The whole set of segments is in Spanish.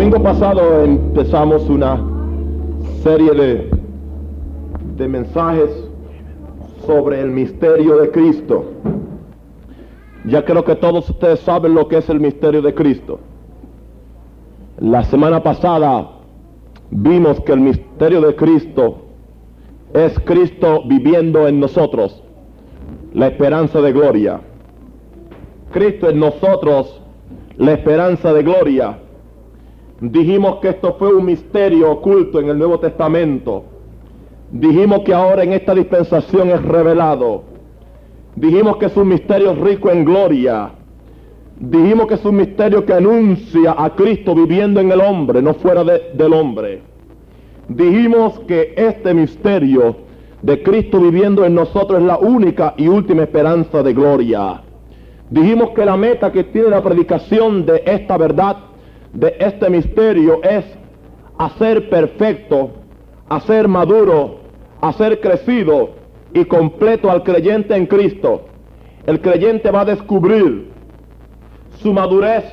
domingo pasado empezamos una serie de, de mensajes sobre el misterio de Cristo. Ya creo que todos ustedes saben lo que es el misterio de Cristo. La semana pasada vimos que el misterio de Cristo es Cristo viviendo en nosotros, la esperanza de gloria. Cristo en nosotros, la esperanza de gloria. Dijimos que esto fue un misterio oculto en el Nuevo Testamento. Dijimos que ahora en esta dispensación es revelado. Dijimos que es un misterio rico en gloria. Dijimos que es un misterio que anuncia a Cristo viviendo en el hombre, no fuera de, del hombre. Dijimos que este misterio de Cristo viviendo en nosotros es la única y última esperanza de gloria. Dijimos que la meta que tiene la predicación de esta verdad, de este misterio, es hacer perfecto, hacer maduro, hacer crecido y completo al creyente en Cristo. El creyente va a descubrir su madurez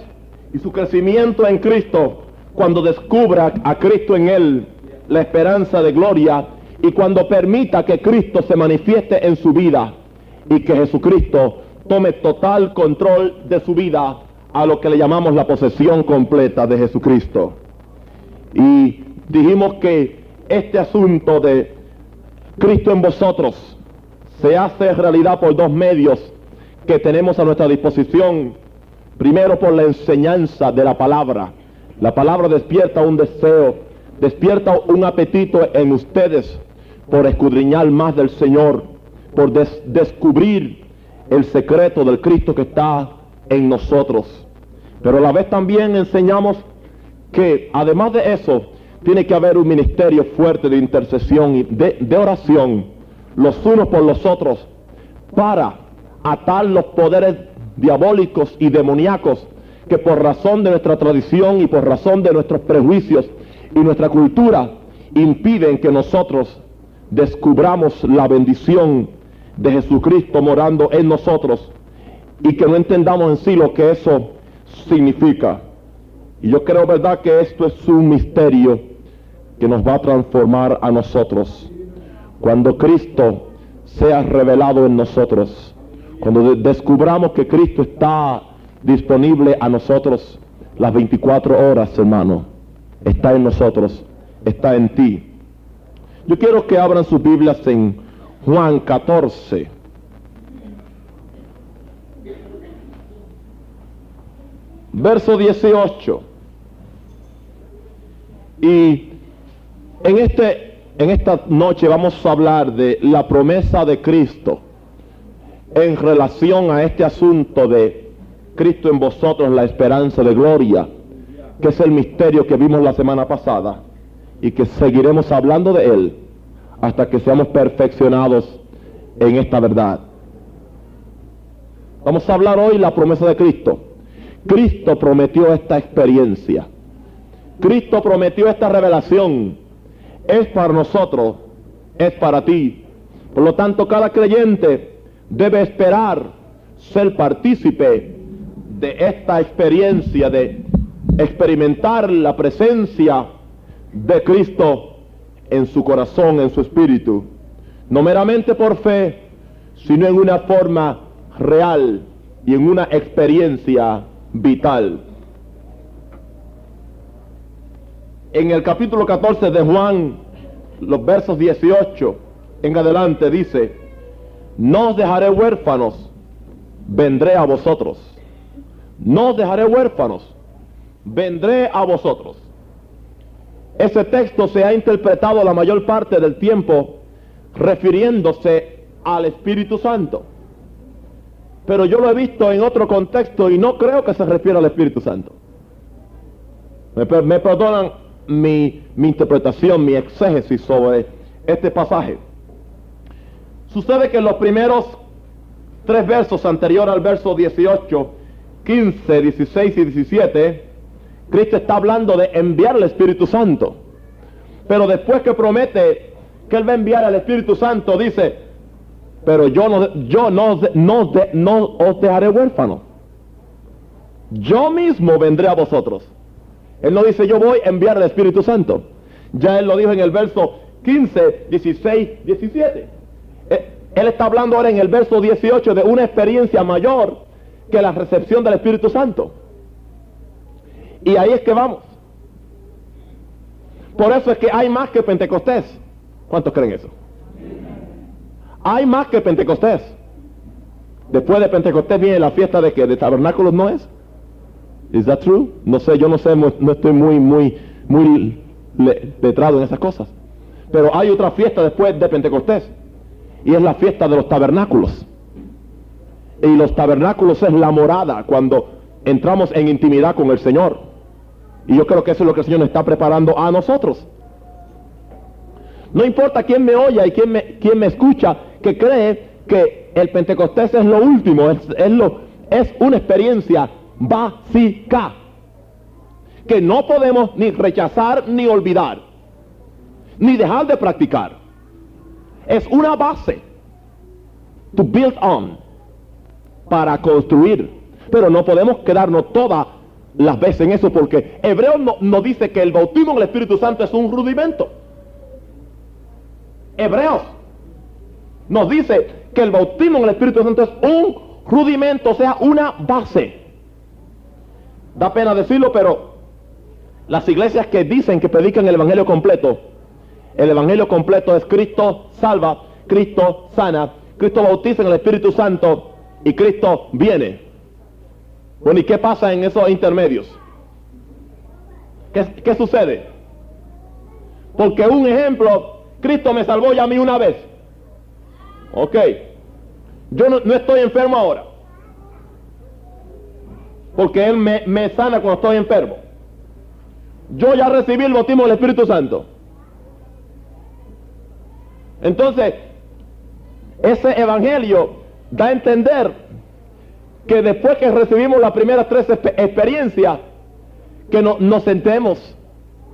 y su crecimiento en Cristo cuando descubra a Cristo en él, la esperanza de gloria, y cuando permita que Cristo se manifieste en su vida y que Jesucristo tome total control de su vida a lo que le llamamos la posesión completa de Jesucristo. Y dijimos que este asunto de Cristo en vosotros se hace realidad por dos medios que tenemos a nuestra disposición Primero por la enseñanza de la palabra. La palabra despierta un deseo, despierta un apetito en ustedes por escudriñar más del Señor, por descubrir el secreto del Cristo que está en nosotros. Pero a la vez también enseñamos que además de eso, tiene que haber un ministerio fuerte de intercesión y de, oración, los unos por los otros, para atar los poderes diabólicos y demoníacos que por razón de nuestra tradición y por razón de nuestros prejuicios y nuestra cultura impiden que nosotros descubramos la bendición de Jesucristo morando en nosotros y que no entendamos en sí lo que eso significa. Y yo creo, verdad, que esto es un misterio que nos va a transformar a nosotros. Cuando Cristo sea revelado en nosotros, cuando descubramos que Cristo está disponible a nosotros las 24 horas, hermano, está en nosotros, está en ti. Yo quiero que abran sus Biblias en Juan 14. Verso 18. Y en, este, en esta noche vamos a hablar de la promesa de Cristo en relación a este asunto de Cristo en vosotros, la esperanza de gloria, que es el misterio que vimos la semana pasada y que seguiremos hablando de él hasta que seamos perfeccionados en esta verdad. Vamos a hablar hoy la promesa de Cristo. Cristo prometió esta experiencia. Cristo prometió esta revelación. Es para nosotros, es para ti. Por lo tanto, cada creyente debe esperar ser partícipe de esta experiencia, de experimentar la presencia de Cristo en su corazón, en su espíritu, no meramente por fe, sino en una forma real y en una experiencia vital. En el capítulo 14 de Juan, los versos 18 en adelante dice, no os dejaré huérfanos, vendré a vosotros. No os dejaré huérfanos, vendré a vosotros. Ese texto se ha interpretado la mayor parte del tiempo refiriéndose al Espíritu Santo. Pero yo lo he visto en otro contexto y no creo que se refiera al Espíritu Santo. Me, perdonan mi, interpretación, mi exégesis sobre este pasaje. Sucede que los primeros tres versos anterior al verso 18, 15, 16 y 17, Cristo está hablando de enviar al Espíritu Santo. Pero después que promete que Él va a enviar al Espíritu Santo, dice, pero yo no, yo no, no, no os dejaré huérfano. Yo mismo vendré a vosotros. Él no dice yo voy a enviar el Espíritu Santo. Ya él lo dijo en el verso 15, 16, 17. Él está hablando ahora en el verso 18 de una experiencia mayor que la recepción del Espíritu Santo. Y ahí es que vamos. Por eso es que hay más que Pentecostés. ¿Cuántos creen eso? Hay más que Pentecostés. Después de Pentecostés viene la fiesta de que de tabernáculos no es. ¿Is that true? No sé, yo no sé, no estoy muy, muy, muy letrado en esas cosas. Pero hay otra fiesta después de Pentecostés. Y es la fiesta de los tabernáculos. Y los tabernáculos es la morada cuando entramos en intimidad con el Señor. Y yo creo que eso es lo que el Señor está preparando a nosotros. No importa quién me oya y quién me, quién me escucha, que cree que el Pentecostés es lo último, es, es, lo, es una experiencia básica que no podemos ni rechazar ni olvidar, ni dejar de practicar. Es una base to build on para construir, pero no podemos quedarnos todas las veces en eso porque Hebreo no, dice que el bautismo en el Espíritu Santo es un rudimento. Hebreos nos dice que el bautismo en el Espíritu Santo es un rudimento, o sea, una base. Da pena decirlo, pero las iglesias que dicen que predican el Evangelio completo, el Evangelio completo es Cristo salva, Cristo sana, Cristo bautiza en el Espíritu Santo y Cristo viene. Bueno, ¿y qué pasa en esos intermedios? ¿Qué, sucede? Porque un ejemplo, Cristo me salvó ya a mí una vez. Ok. Yo no, estoy enfermo ahora. Porque Él me, me sana cuando estoy enfermo. Yo ya recibí el bautismo del Espíritu Santo. Entonces, ese evangelio da a entender que después que recibimos las primeras tres experiencias, que nos sentemos,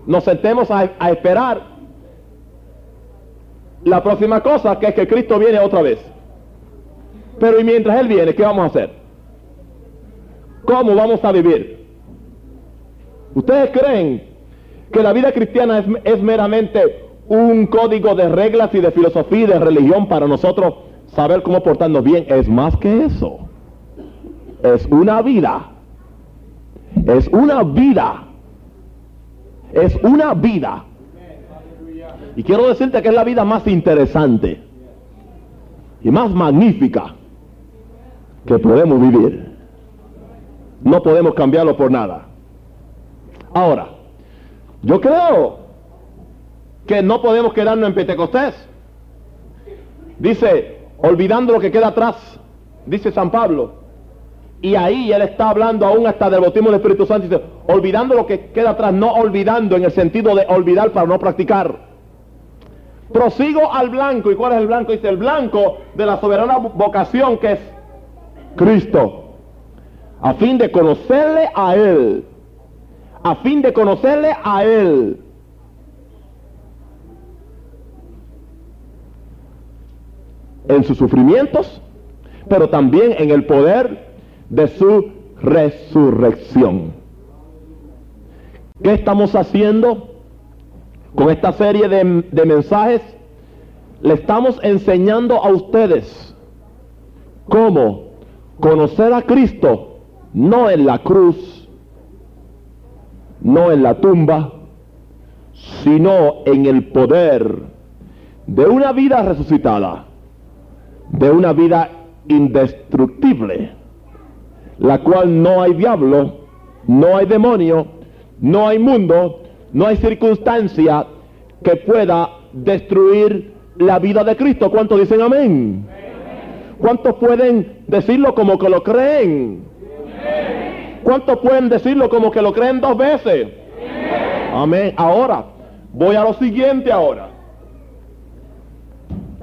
nos sentemos a, a esperar la próxima cosa, que es que Cristo viene otra vez. Pero y mientras Él viene, ¿qué vamos a hacer? ¿Cómo vamos a vivir? ¿Ustedes creen que la vida cristiana es, es meramente un código de reglas y de filosofía y de religión para nosotros saber cómo portarnos bien? Es más que eso. Es una vida. Es una vida. Es una vida. Y quiero decirte que es la vida más interesante y más magnífica que podemos vivir. No podemos cambiarlo por nada. Ahora, yo creo que no podemos quedarnos en Pentecostés. Dice, olvidando lo que queda atrás, dice San Pablo. Y ahí él está hablando aún hasta del bautismo del Espíritu Santo. Dice, olvidando lo que queda atrás, no olvidando en el sentido de olvidar para no practicar. Prosigo al blanco. ¿Y cuál es el blanco? Dice, el blanco de la soberana vocación que es Cristo. A fin de conocerle a Él. A fin de conocerle a Él. En sus sufrimientos, pero también en el poder de su resurrección. ¿Qué estamos haciendo con esta serie de, mensajes? Le estamos enseñando a ustedes cómo conocer a Cristo no en la cruz, no en la tumba, sino en el poder de una vida resucitada, de una vida indestructible, la cual no hay diablo, no hay demonio, no hay mundo, no hay circunstancia que pueda destruir la vida de Cristo. ¿Cuántos dicen amén? ¿Cuántos pueden decirlo como que lo creen? ¿Cuántos pueden decirlo como que lo creen dos veces? Amén. Ahora, voy a lo siguiente ahora.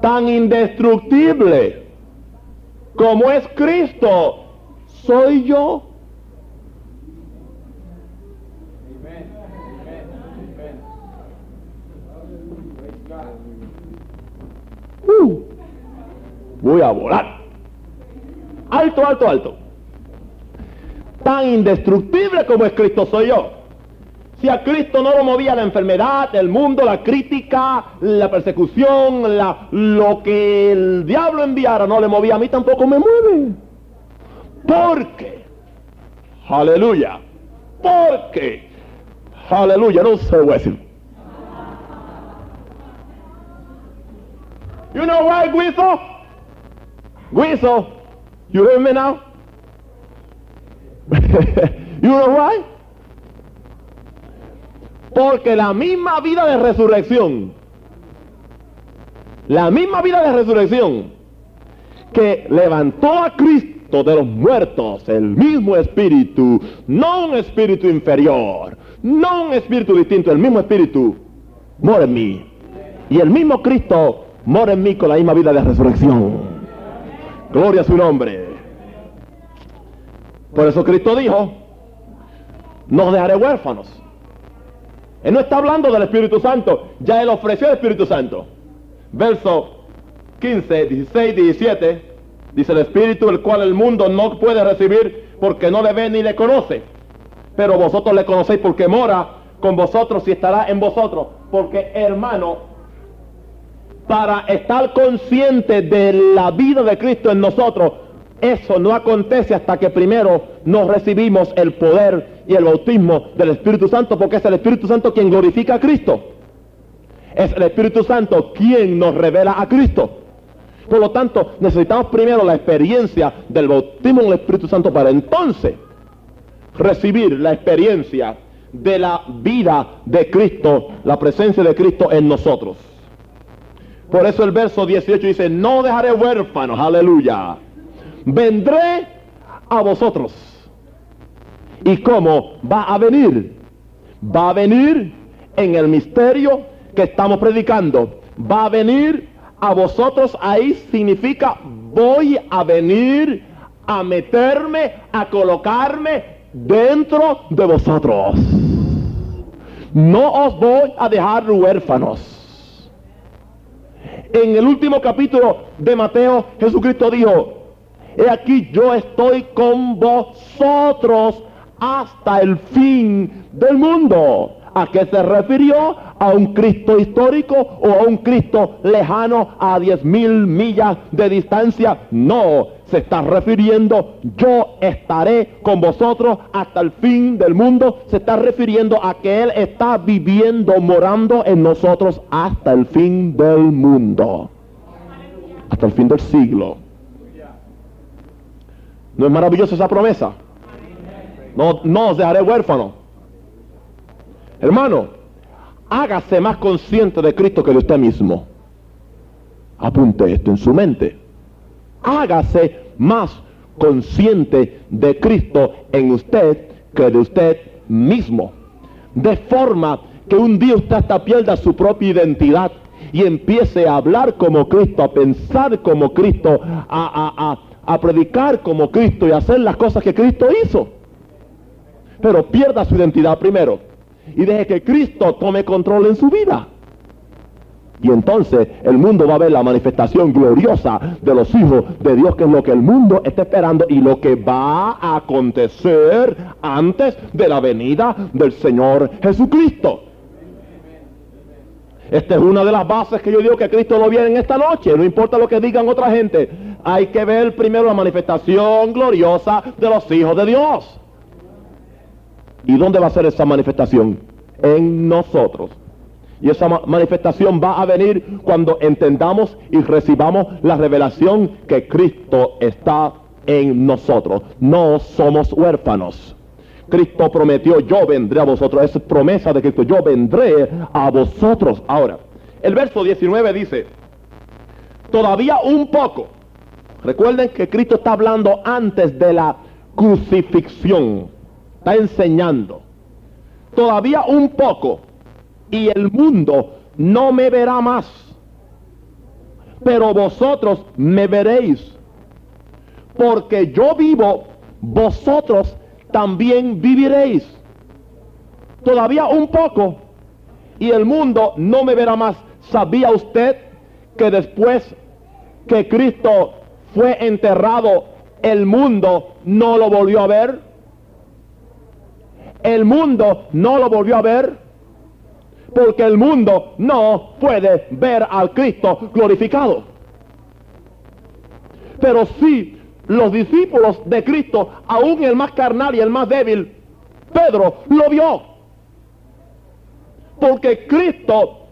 Tan indestructible como es Cristo, soy yo. Voy a volar. Alto, alto, alto. Tan indestructible como es Cristo soy yo. Si a Cristo no lo movía la enfermedad, el mundo, la crítica, la persecución, lo que el diablo enviara no le movía, a mí tampoco me mueve. ¿Por qué? Aleluya. ¿Por qué? Aleluya. No sé, voy decir. You know why, Guiso? Guiso, you hear me now? you know why? Porque la misma vida de resurrección, la misma vida de resurrección que levantó a Cristo de los muertos, el mismo espíritu, no un espíritu inferior, no un espíritu distinto, el mismo espíritu, mora en mí. Y el mismo Cristo mora en mí con la misma vida de resurrección. Gloria a su nombre. Por eso Cristo dijo, no dejaré huérfanos. Él no está hablando del Espíritu Santo, ya Él ofreció el Espíritu Santo. Verso 15, 16, 17, dice el Espíritu el cual el mundo no puede recibir porque no le ve ni le conoce. Pero vosotros le conocéis porque mora con vosotros y estará en vosotros. Porque hermano, para estar consciente de la vida de Cristo en nosotros, eso no acontece hasta que primero nos recibimos el poder y el bautismo del Espíritu Santo, porque es el Espíritu Santo quien glorifica a Cristo. Es el Espíritu Santo quien nos revela a Cristo. Por lo tanto, necesitamos primero la experiencia del bautismo del Espíritu Santo para entonces recibir la experiencia de la vida de Cristo, la presencia de Cristo en nosotros. Por eso el verso 18 dice, no dejaré huérfanos, aleluya. Vendré a vosotros. ¿Y cómo va a venir? Va a venir en el misterio que estamos predicando. Va a venir a vosotros. Ahí significa voy a venir a meterme, a colocarme dentro de vosotros. No os voy a dejar huérfanos en el último capítulo de Mateo, Jesucristo dijo, he aquí yo estoy con vosotros hasta el fin del mundo. ¿A qué se refirió? ¿A un Cristo histórico o a un Cristo lejano a diez mil millas de distancia? No, se está refiriendo, yo estaré con vosotros hasta el fin del mundo. Se está refiriendo a que Él está viviendo, morando en nosotros hasta el fin del mundo. Hasta el fin del siglo. ¿No es maravillosa esa promesa? No, no os dejaré huérfano. Hermano, hágase más consciente de Cristo que de usted mismo. Apunte esto en su mente. Hágase más consciente de Cristo en usted que de usted mismo. De forma que un día usted hasta pierda su propia identidad y empiece a hablar como Cristo, a pensar como Cristo, a, a predicar como Cristo y a hacer las cosas que Cristo hizo. Pero pierda su identidad primero y deje que Cristo tome control en su vida. Y entonces el mundo va a ver la manifestación gloriosa de los hijos de Dios, que es lo que el mundo está esperando y lo que va a acontecer antes de la venida del Señor Jesucristo. Esta es una de las bases que yo digo que Cristo lo viene en esta noche. No importa lo que digan otra gente. Hay que ver primero la manifestación gloriosa de los hijos de Dios. ¿Y dónde va a ser esa manifestación? En nosotros. Y esa manifestación va a venir cuando entendamos y recibamos la revelación que Cristo está en nosotros. No somos huérfanos. Cristo prometió, yo vendré a vosotros. Es promesa de Cristo, yo vendré a vosotros. Ahora, el verso 19 dice, todavía un poco. Recuerden que Cristo está hablando antes de la crucifixión está enseñando. Todavía un poco y el mundo no me verá más. Pero vosotros me veréis. Porque yo vivo, vosotros también viviréis. Todavía un poco y el mundo no me verá más. ¿Sabía usted que después que Cristo fue enterrado, el mundo no lo volvió a ver? el mundo no lo volvió a ver porque el mundo no puede ver al Cristo glorificado. Pero sí, los discípulos de Cristo, aún el más carnal y el más débil, Pedro lo vio. Porque Cristo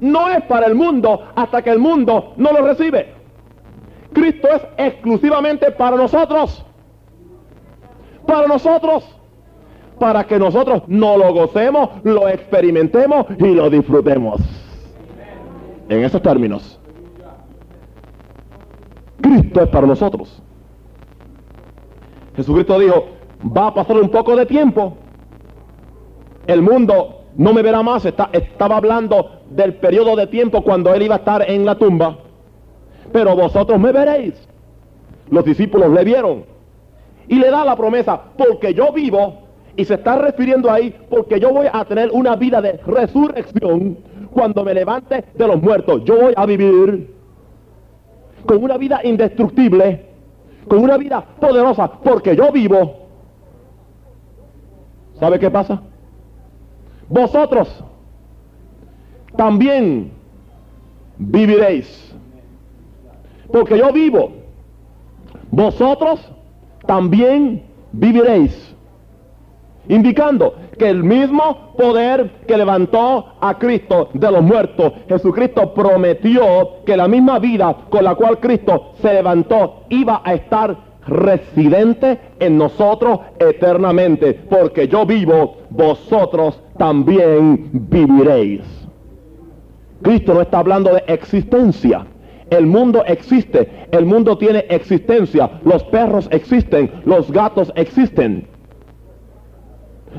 no es para el mundo hasta que el mundo no lo recibe. Cristo es exclusivamente para nosotros. Para nosotros. Para que nosotros no lo gocemos, lo experimentemos y lo disfrutemos. En esos términos. Cristo es para nosotros. Jesucristo dijo, va a pasar un poco de tiempo. El mundo no me verá más. estaba hablando del periodo de tiempo cuando él iba a estar en la tumba. Pero vosotros me veréis. Los discípulos le vieron. Y le da la promesa, porque yo vivo, y se está refiriendo ahí, porque yo voy a tener una vida de resurrección cuando me levante de los muertos. Yo voy a vivir con una vida indestructible, con una vida poderosa, porque yo vivo. ¿Sabe qué pasa? Vosotros también viviréis. Porque yo vivo. Vosotros también viviréis. Indicando que el mismo poder que levantó a Cristo de los muertos, Jesucristo prometió que la misma vida con la cual Cristo se levantó iba a estar residente en nosotros eternamente. Porque yo vivo, vosotros también viviréis. Cristo no está hablando de existencia. El mundo existe, el mundo tiene existencia, los perros existen, los gatos existen.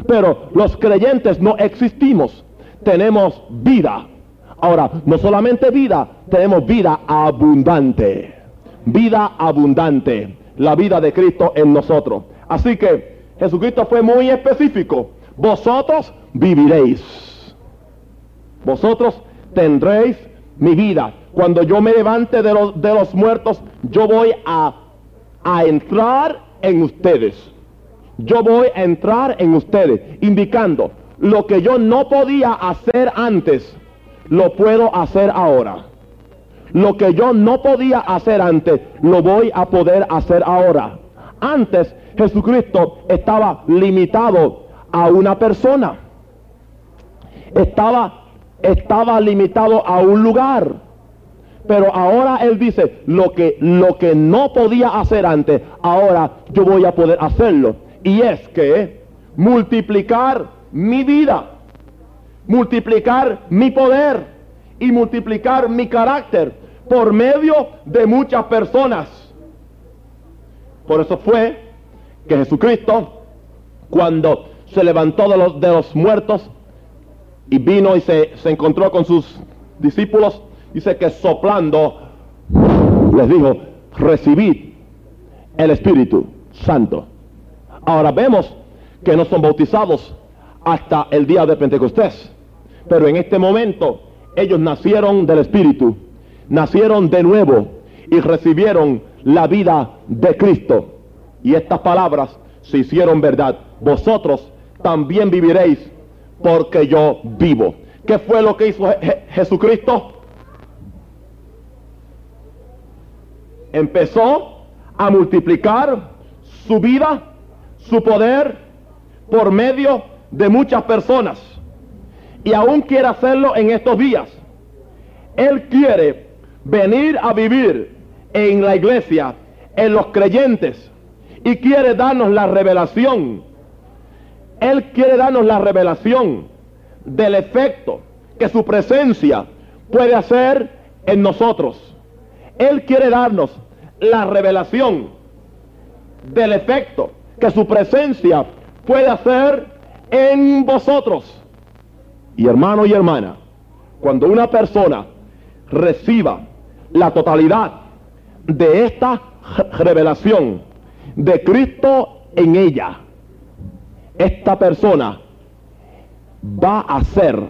Pero los creyentes no existimos, tenemos vida. Ahora, no solamente vida, tenemos vida abundante. Vida abundante, la vida de Cristo en nosotros. Así que Jesucristo fue muy específico. Vosotros viviréis. Vosotros tendréis mi vida. Cuando yo me levante de los, de los muertos, yo voy a, a entrar en ustedes. Yo voy a entrar en ustedes, indicando lo que yo no podía hacer antes, lo puedo hacer ahora. Lo que yo no podía hacer antes, lo voy a poder hacer ahora. Antes Jesucristo estaba limitado a una persona. Estaba estaba limitado a un lugar. Pero ahora él dice, lo que, lo que no podía hacer antes, ahora yo voy a poder hacerlo. Y es que multiplicar mi vida, multiplicar mi poder y multiplicar mi carácter por medio de muchas personas. Por eso fue que Jesucristo, cuando se levantó de los, de los muertos, y vino y se, encontró con sus discípulos, dice que soplando les dijo, recibid el Espíritu Santo. Ahora vemos que no son bautizados hasta el día de Pentecostés, pero en este momento ellos nacieron del Espíritu, nacieron de nuevo y recibieron la vida de Cristo. Y estas palabras se hicieron verdad. Vosotros también viviréis porque yo vivo. ¿Qué fue lo que hizo Jesucristo? Empezó a multiplicar su vida, su poder, por medio de muchas personas. Y aún quiere hacerlo en estos días. Él quiere venir a vivir en la iglesia, en los creyentes, y quiere darnos la revelación él quiere darnos la revelación del efecto que su presencia puede hacer en nosotros. Él quiere darnos la revelación del efecto que su presencia puede hacer en vosotros. Y hermano y hermana, cuando una persona reciba la totalidad de esta revelación de Cristo en ella, esta persona va a ser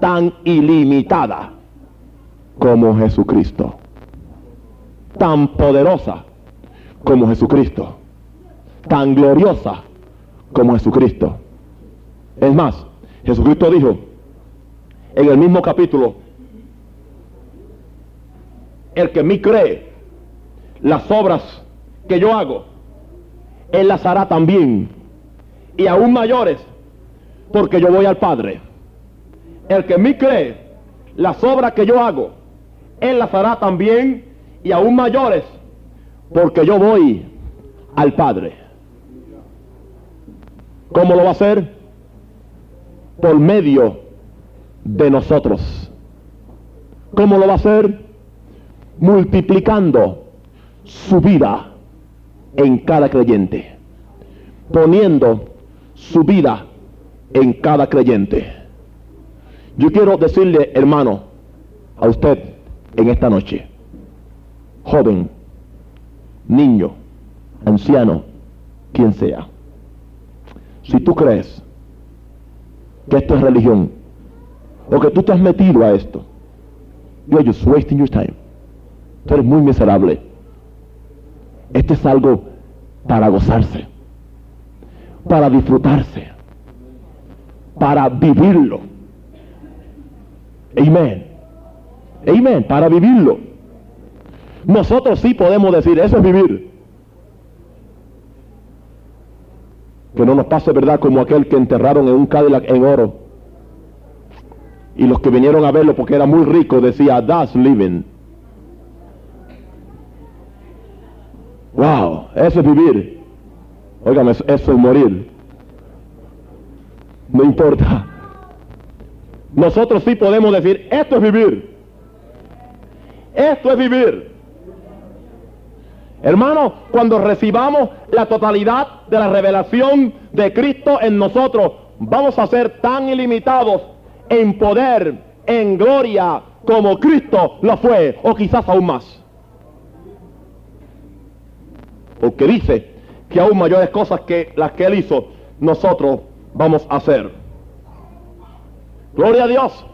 tan ilimitada como Jesucristo, tan poderosa como Jesucristo, tan gloriosa como Jesucristo. Es más, Jesucristo dijo en el mismo capítulo, el que en mí cree, las obras que yo hago, él las hará también, y aún mayores, porque yo voy al Padre. El que en mí cree, las obras que yo hago, él las hará también, y aún mayores, porque yo voy al Padre. ¿Cómo lo va a hacer? Por medio de nosotros. ¿Cómo lo va a hacer? Multiplicando su vida en cada creyente. Poniendo su vida en cada creyente. Yo quiero decirle, hermano, a usted en esta noche, joven, niño, anciano, quien sea, si tú crees que esto es religión, o que tú te has metido a esto, you're just wasting your time. Tú eres muy miserable. Esto es algo para gozarse, para disfrutarse, para vivirlo. Amén. Amén, para vivirlo. Nosotros sí podemos decir, eso es vivir. Que no nos pase, ¿verdad? Como aquel que enterraron en un Cadillac en oro. Y los que vinieron a verlo porque era muy rico decía, that's living. Wow, eso es vivir. Óigame, eso es morir. No importa. Nosotros sí podemos decir, esto es vivir. Esto es vivir. Hermano, cuando recibamos la totalidad de la revelación de Cristo en nosotros, vamos a ser tan ilimitados en poder, en gloria, como Cristo lo fue, o quizás aún más. Porque dice que aún mayores cosas que las que Él hizo, nosotros vamos a hacer. Gloria a Dios.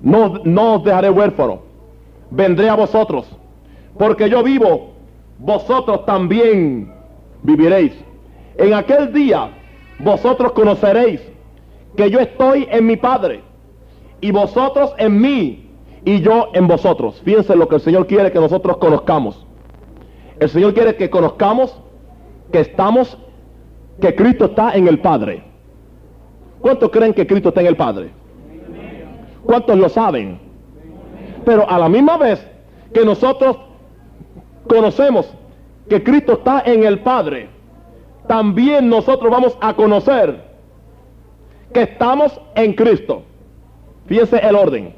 No, no os dejaré huérfano. Vendré a vosotros. Porque yo vivo, vosotros también viviréis. En aquel día vosotros conoceréis que yo estoy en mi Padre y vosotros en mí y yo en vosotros. Fíjense lo que el Señor quiere que nosotros conozcamos. El Señor quiere que conozcamos que estamos, que Cristo está en el Padre. ¿Cuántos creen que Cristo está en el Padre? ¿Cuántos lo saben? Pero a la misma vez que nosotros conocemos que Cristo está en el Padre, también nosotros vamos a conocer que estamos en Cristo. Fíjense el orden.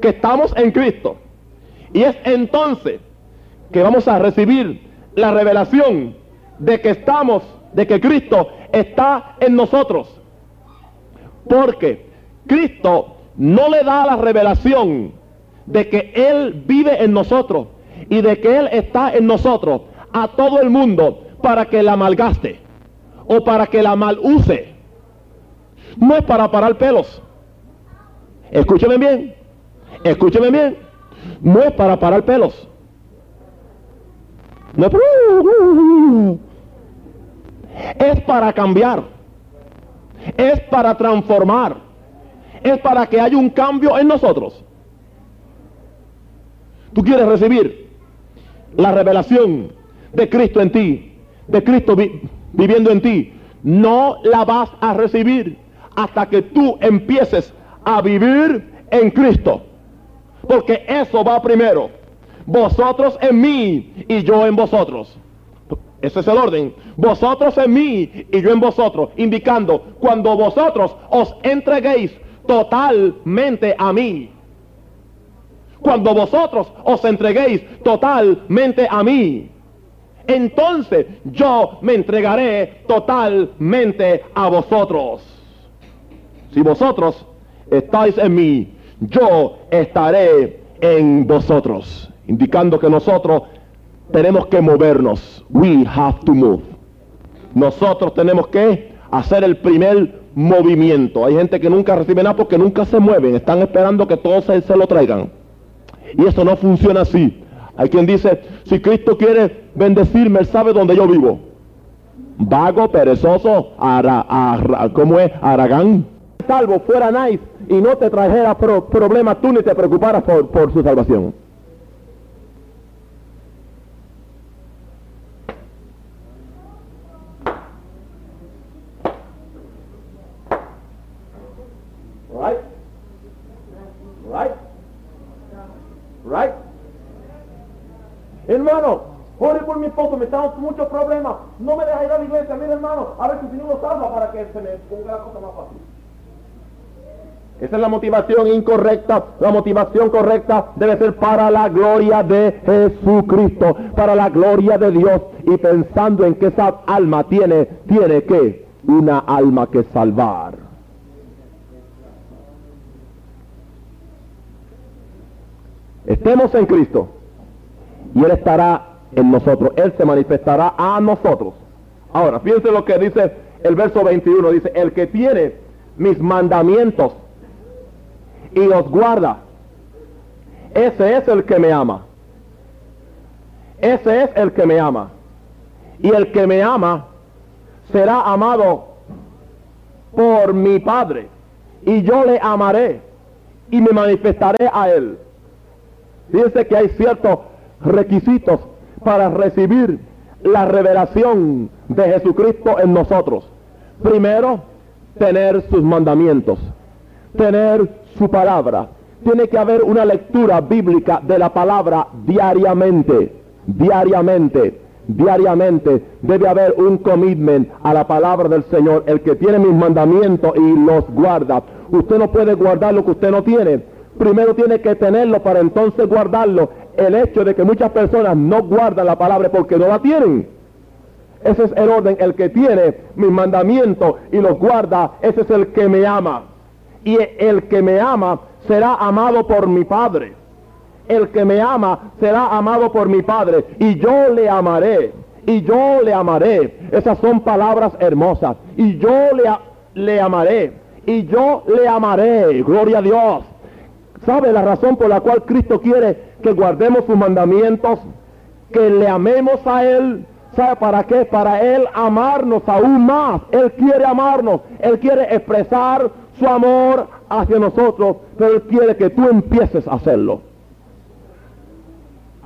Que estamos en Cristo. Y es entonces que vamos a recibir la revelación de que estamos, de que Cristo está en nosotros. Porque Cristo no le da la revelación de que Él vive en nosotros y de que Él está en nosotros a todo el mundo para que la malgaste o para que la mal use. No es para parar pelos. Escúcheme bien. Escúcheme bien. No es para parar pelos. No es, es para cambiar. Es para transformar. Es para que haya un cambio en nosotros. Tú quieres recibir la revelación de Cristo en ti, de Cristo viviendo en ti. No la vas a recibir hasta que tú empieces a vivir en Cristo. Porque eso va primero. Vosotros en mí y yo en vosotros. Ese es el orden. Vosotros en mí y yo en vosotros. Indicando cuando vosotros os entreguéis totalmente a mí. Cuando vosotros os entreguéis totalmente a mí. Entonces yo me entregaré totalmente a vosotros. Si vosotros estáis en mí, yo estaré en vosotros. Indicando que nosotros tenemos que movernos. We have to move. Nosotros tenemos que hacer el primer movimiento. Hay gente que nunca recibe nada porque nunca se mueven. Están esperando que todos se, se lo traigan. Y eso no funciona así. Hay quien dice, si Cristo quiere bendecirme, sabe dónde yo vivo. Vago, perezoso, ara, ¿cómo es? Aragán. salvo fuera nice y no te trajera pro- problemas tú ni te preocuparas por, su salvación. Right? Right? Hermano, ore por mi esposo, me están muchos problemas. No me deja ir a la iglesia. Mira, hermano, a ver si el Señor lo salva para que se me ponga la cosa más fácil. Esa es la motivación incorrecta. La motivación correcta debe ser para la gloria de Jesucristo, para la gloria de Dios y pensando en que esa alma tiene, tiene que una alma que salvar. Estemos en Cristo y Él estará en nosotros. Él se manifestará a nosotros. Ahora, fíjense lo que dice el verso 21. Dice, el que tiene mis mandamientos y los guarda, ese es el que me ama. Ese es el que me ama. Y el que me ama será amado por mi Padre. Y yo le amaré y me manifestaré a él. Fíjense que hay ciertos requisitos para recibir la revelación de Jesucristo en nosotros. Primero, tener sus mandamientos, tener su palabra. Tiene que haber una lectura bíblica de la palabra diariamente, diariamente, diariamente. Debe haber un commitment a la palabra del Señor. El que tiene mis mandamientos y los guarda. Usted no puede guardar lo que usted no tiene. Primero tiene que tenerlo para entonces guardarlo. El hecho de que muchas personas no guardan la palabra porque no la tienen. Ese es el orden. El que tiene mis mandamientos y los guarda, ese es el que me ama. Y el que me ama será amado por mi Padre. El que me ama será amado por mi Padre. Y yo le amaré. Y yo le amaré. Esas son palabras hermosas. Y yo le, amaré. Y yo le amaré. Gloria a Dios. ¿Sabe la razón por la cual Cristo quiere que guardemos sus mandamientos? Que le amemos a Él. ¿Sabe para qué? Para Él amarnos aún más. Él quiere amarnos. Él quiere expresar su amor hacia nosotros. Pero Él quiere que tú empieces a hacerlo.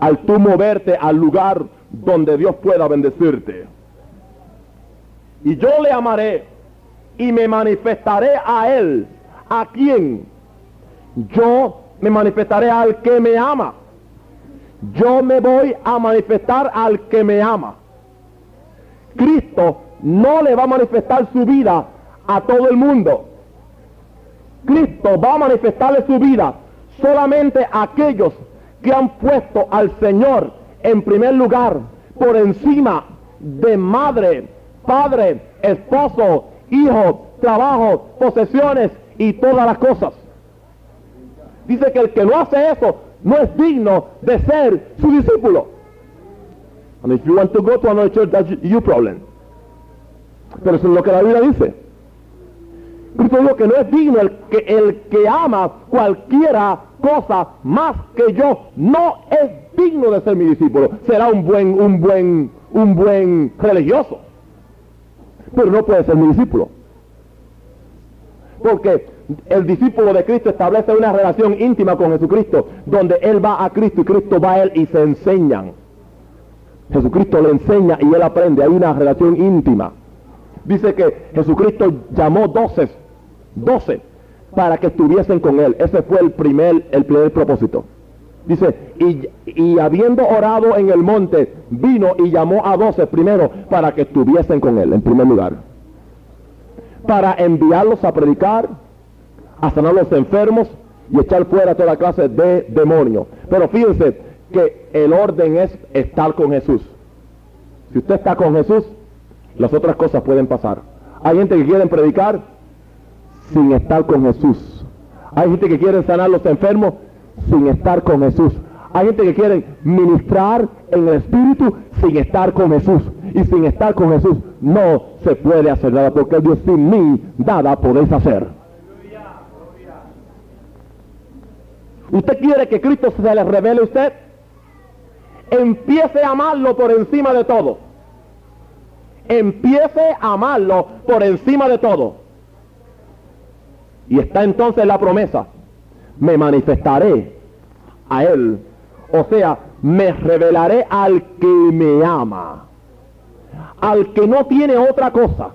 Al tú moverte al lugar donde Dios pueda bendecirte. Y yo le amaré y me manifestaré a Él. ¿A quién? Yo me manifestaré al que me ama. Yo me voy a manifestar al que me ama. Cristo no le va a manifestar su vida a todo el mundo. Cristo va a manifestarle su vida solamente a aquellos que han puesto al Señor en primer lugar, por encima de madre, padre, esposo, hijo, trabajo, posesiones y todas las cosas. Dice que el que no hace eso no es digno de ser su discípulo. And if you want to go to another church, that's your problem. Pero eso es lo que la Biblia dice. Cristo dijo que no es digno el que, el que ama cualquiera cosa más que yo, no es digno de ser mi discípulo. Será un buen, un buen, un buen religioso. Pero no puede ser mi discípulo. Porque el discípulo de Cristo establece una relación íntima con Jesucristo, donde él va a Cristo y Cristo va a él y se enseñan. Jesucristo le enseña y él aprende, hay una relación íntima. Dice que Jesucristo llamó doce, doce, para que estuviesen con él. Ese fue el primer, el primer propósito. Dice, y, y habiendo orado en el monte, vino y llamó a doce primero para que estuviesen con él, en primer lugar. Para enviarlos a predicar, a sanar los enfermos y echar fuera toda clase de demonios. Pero fíjense que el orden es estar con Jesús. Si usted está con Jesús, las otras cosas pueden pasar. Hay gente que quiere predicar sin estar con Jesús. Hay gente que quiere sanar los enfermos sin estar con Jesús. Hay gente que quiere ministrar en el Espíritu sin estar con Jesús. Y sin estar con Jesús no se puede hacer nada porque Dios sin mí nada podéis hacer. ¿Usted quiere que Cristo se le revele a usted? Empiece a amarlo por encima de todo. Empiece a amarlo por encima de todo. Y está entonces la promesa, me manifestaré a Él. O sea, me revelaré al que me ama, al que no tiene otra cosa.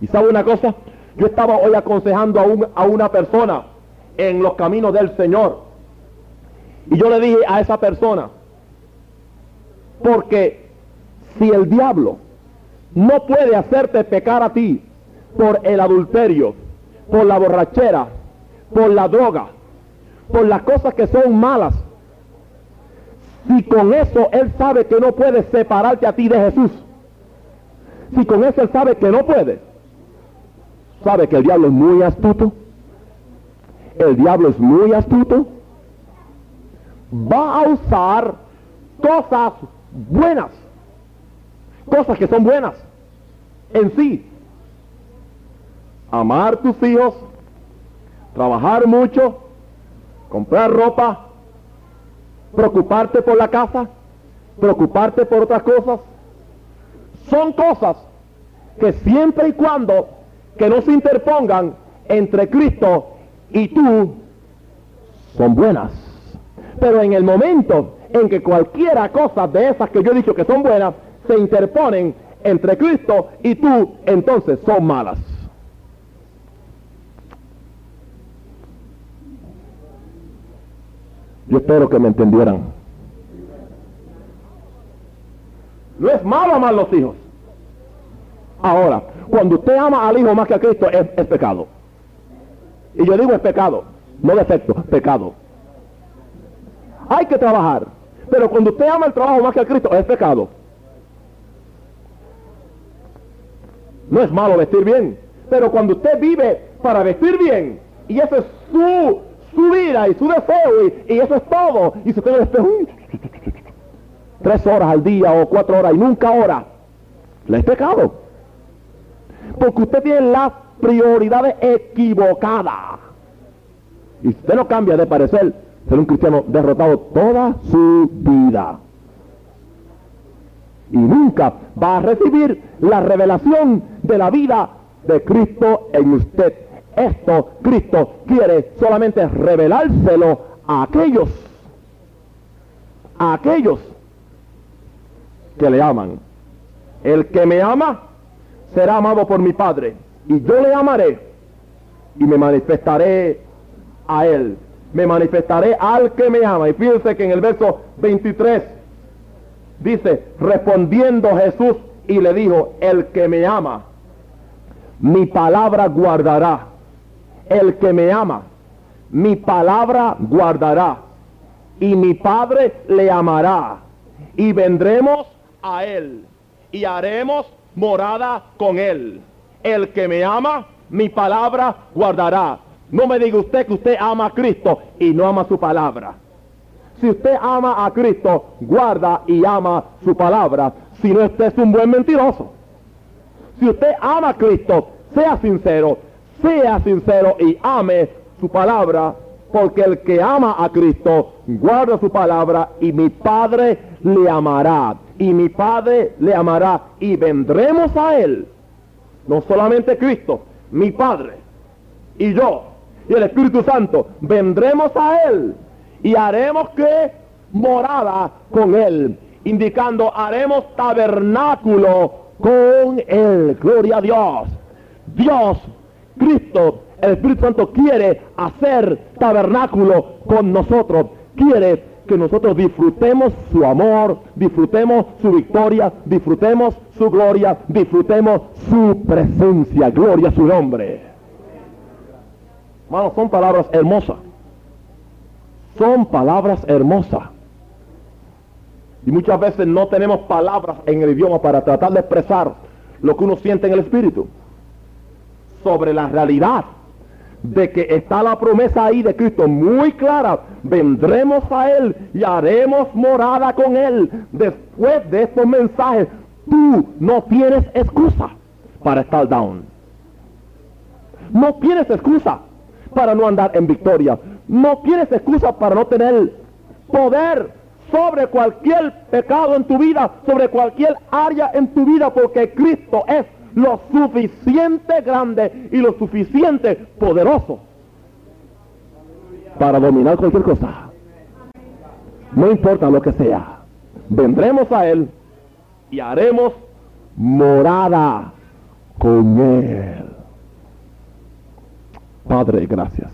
¿Y sabe una cosa? Yo estaba hoy aconsejando a, a una persona en los caminos del Señor. Y yo le dije a esa persona, porque si el diablo no puede hacerte pecar a ti por el adulterio, por la borrachera, por la droga, por las cosas que son malas, si con eso él sabe que no puede separarte a ti de Jesús, si con eso él sabe que no puede, sabe que el diablo es muy astuto, el diablo es muy astuto, va a usar cosas buenas, cosas que son buenas en sí. Amar tus hijos, trabajar mucho, comprar ropa, preocuparte por la casa, preocuparte por otras cosas. Son cosas que siempre y cuando que no se interpongan entre Cristo y tú, son buenas. Pero en el momento en que cualquiera cosa de esas que yo he dicho que son buenas, se interponen entre Cristo y tú, entonces son malas. Yo espero que me entendieran. No es malo amar los hijos. Ahora, cuando usted ama al hijo más que a Cristo, es, es pecado. Y yo digo es pecado, no defecto, pecado. Hay que trabajar. Pero cuando usted ama el trabajo más que a Cristo, es pecado. No es malo vestir bien. Pero cuando usted vive para vestir bien, y eso es su, su vida y su deseo, y, eso es todo, y se tiene espejo, tres horas al día o cuatro horas y nunca hora, le es pecado. Porque usted tiene las prioridades equivocadas. Y usted no cambia de parecer, ser un cristiano derrotado toda su vida. Y nunca va a recibir la revelación de la vida de Cristo en usted. Esto Cristo quiere solamente revelárselo a aquellos, a aquellos que le aman. El que me ama será amado por mi Padre y yo le amaré y me manifestaré a él me manifestaré al que me ama. Y fíjense que en el verso 23 dice, respondiendo Jesús y le dijo, el que me ama, mi palabra guardará. El que me ama, mi palabra guardará. Y mi Padre le amará. Y vendremos a él. Y haremos morada con él. El que me ama, mi palabra guardará. No me diga usted que usted ama a Cristo y no ama su palabra. Si usted ama a Cristo, guarda y ama su palabra. Si no, usted es un buen mentiroso. Si usted ama a Cristo, sea sincero, sea sincero y ame su palabra, porque el que ama a Cristo guarda su palabra y mi Padre le amará. Y mi Padre le amará y vendremos a Él. No solamente Cristo, mi Padre y yo y el Espíritu Santo, vendremos a Él y haremos que morada con Él, indicando haremos tabernáculo con Él. Gloria a Dios. Dios, Cristo, el Espíritu Santo quiere hacer tabernáculo con nosotros. Quiere que nosotros disfrutemos su amor, disfrutemos su victoria, disfrutemos su gloria, disfrutemos su presencia. Gloria a su nombre son palabras hermosas. Son palabras hermosas. Y muchas veces no tenemos palabras en el idioma para tratar de expresar lo que uno siente en el espíritu. Sobre la realidad de que está la promesa ahí de Cristo muy clara. Vendremos a Él y haremos morada con Él. Después de estos mensajes, tú no tienes excusa para estar down. No tienes excusa para no andar en victoria. No tienes excusa para no tener poder sobre cualquier pecado en tu vida, sobre cualquier área en tu vida, porque Cristo es lo suficiente grande y lo suficiente poderoso para dominar cualquier cosa. No importa lo que sea. Vendremos a Él y haremos morada con Él. Padre, gracias.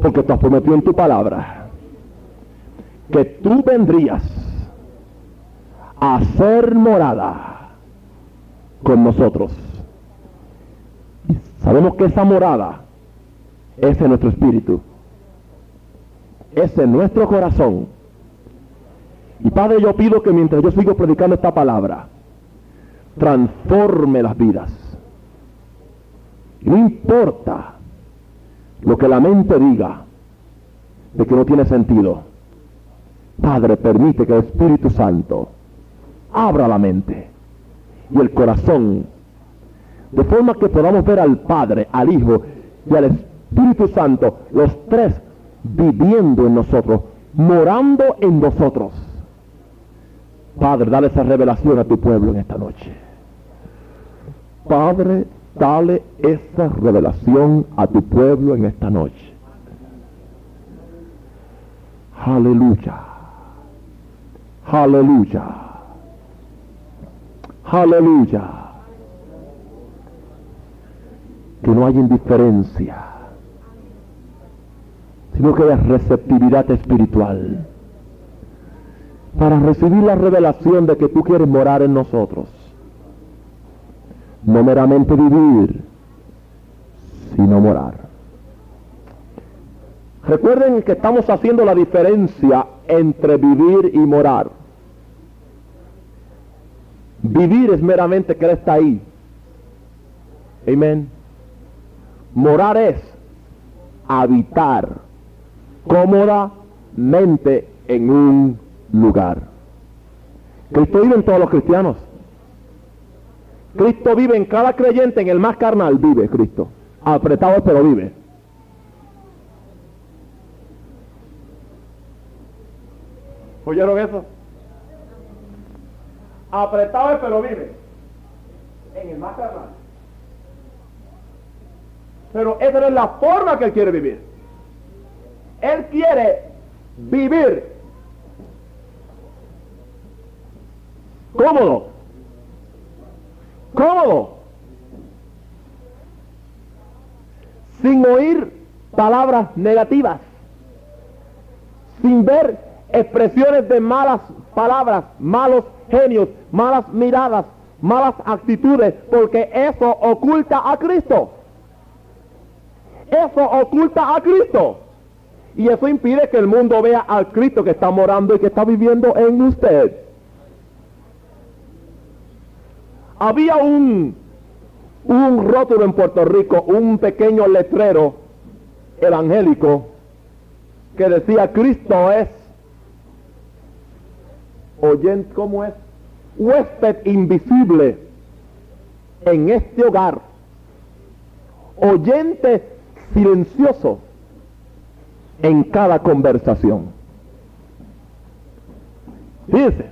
Porque tú has prometido en tu palabra que tú vendrías a ser morada con nosotros. Sabemos que esa morada es en nuestro espíritu, es en nuestro corazón. Y Padre, yo pido que mientras yo sigo predicando esta palabra, transforme las vidas. no importa lo que la mente diga de que no tiene sentido. Padre, permite que el Espíritu Santo abra la mente y el corazón, de forma que podamos ver al Padre, al Hijo y al Espíritu Santo, los tres viviendo en nosotros, morando en nosotros. Padre, dale esa revelación a tu pueblo en esta noche. Padre, dale esa revelación a tu pueblo en esta noche. Aleluya. Aleluya. Aleluya. Que no haya indiferencia, sino que haya receptividad espiritual para recibir la revelación de que tú quieres morar en nosotros. No meramente vivir, sino morar. Recuerden que estamos haciendo la diferencia entre vivir y morar. Vivir es meramente que Él está ahí. Amén. Morar es habitar cómodamente en un lugar. Cristo vive en todos los cristianos. Cristo vive en cada creyente, en el más carnal vive Cristo. Apretado pero vive. ¿Oyeron eso? Apretado pero vive. En el más carnal. Pero esa no es la forma que él quiere vivir. Él quiere vivir cómodo. Cómodo. Sin oír palabras negativas. Sin ver expresiones de malas palabras, malos genios, malas miradas, malas actitudes, porque eso oculta a Cristo. Eso oculta a Cristo. Y eso impide que el mundo vea al Cristo que está morando y que está viviendo en usted. Había un, un rótulo en Puerto Rico, un pequeño letrero evangélico que decía Cristo es oyente, ¿cómo es? Huésped invisible en este hogar. Oyente silencioso en cada conversación. Fíjense,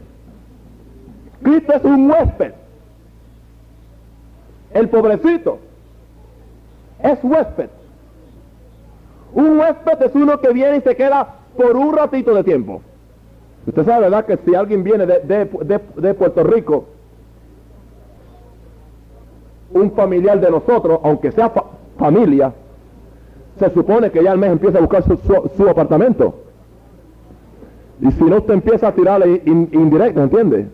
Cristo es un huésped. El pobrecito es huésped. Un huésped es uno que viene y se queda por un ratito de tiempo. Usted sabe, ¿verdad? Que si alguien viene de, Puerto Rico, un familiar de nosotros, aunque sea familia, se supone que ya al mes empieza a buscar su, apartamento. Y si no, usted empieza a tirarle indirecto, ¿entiende?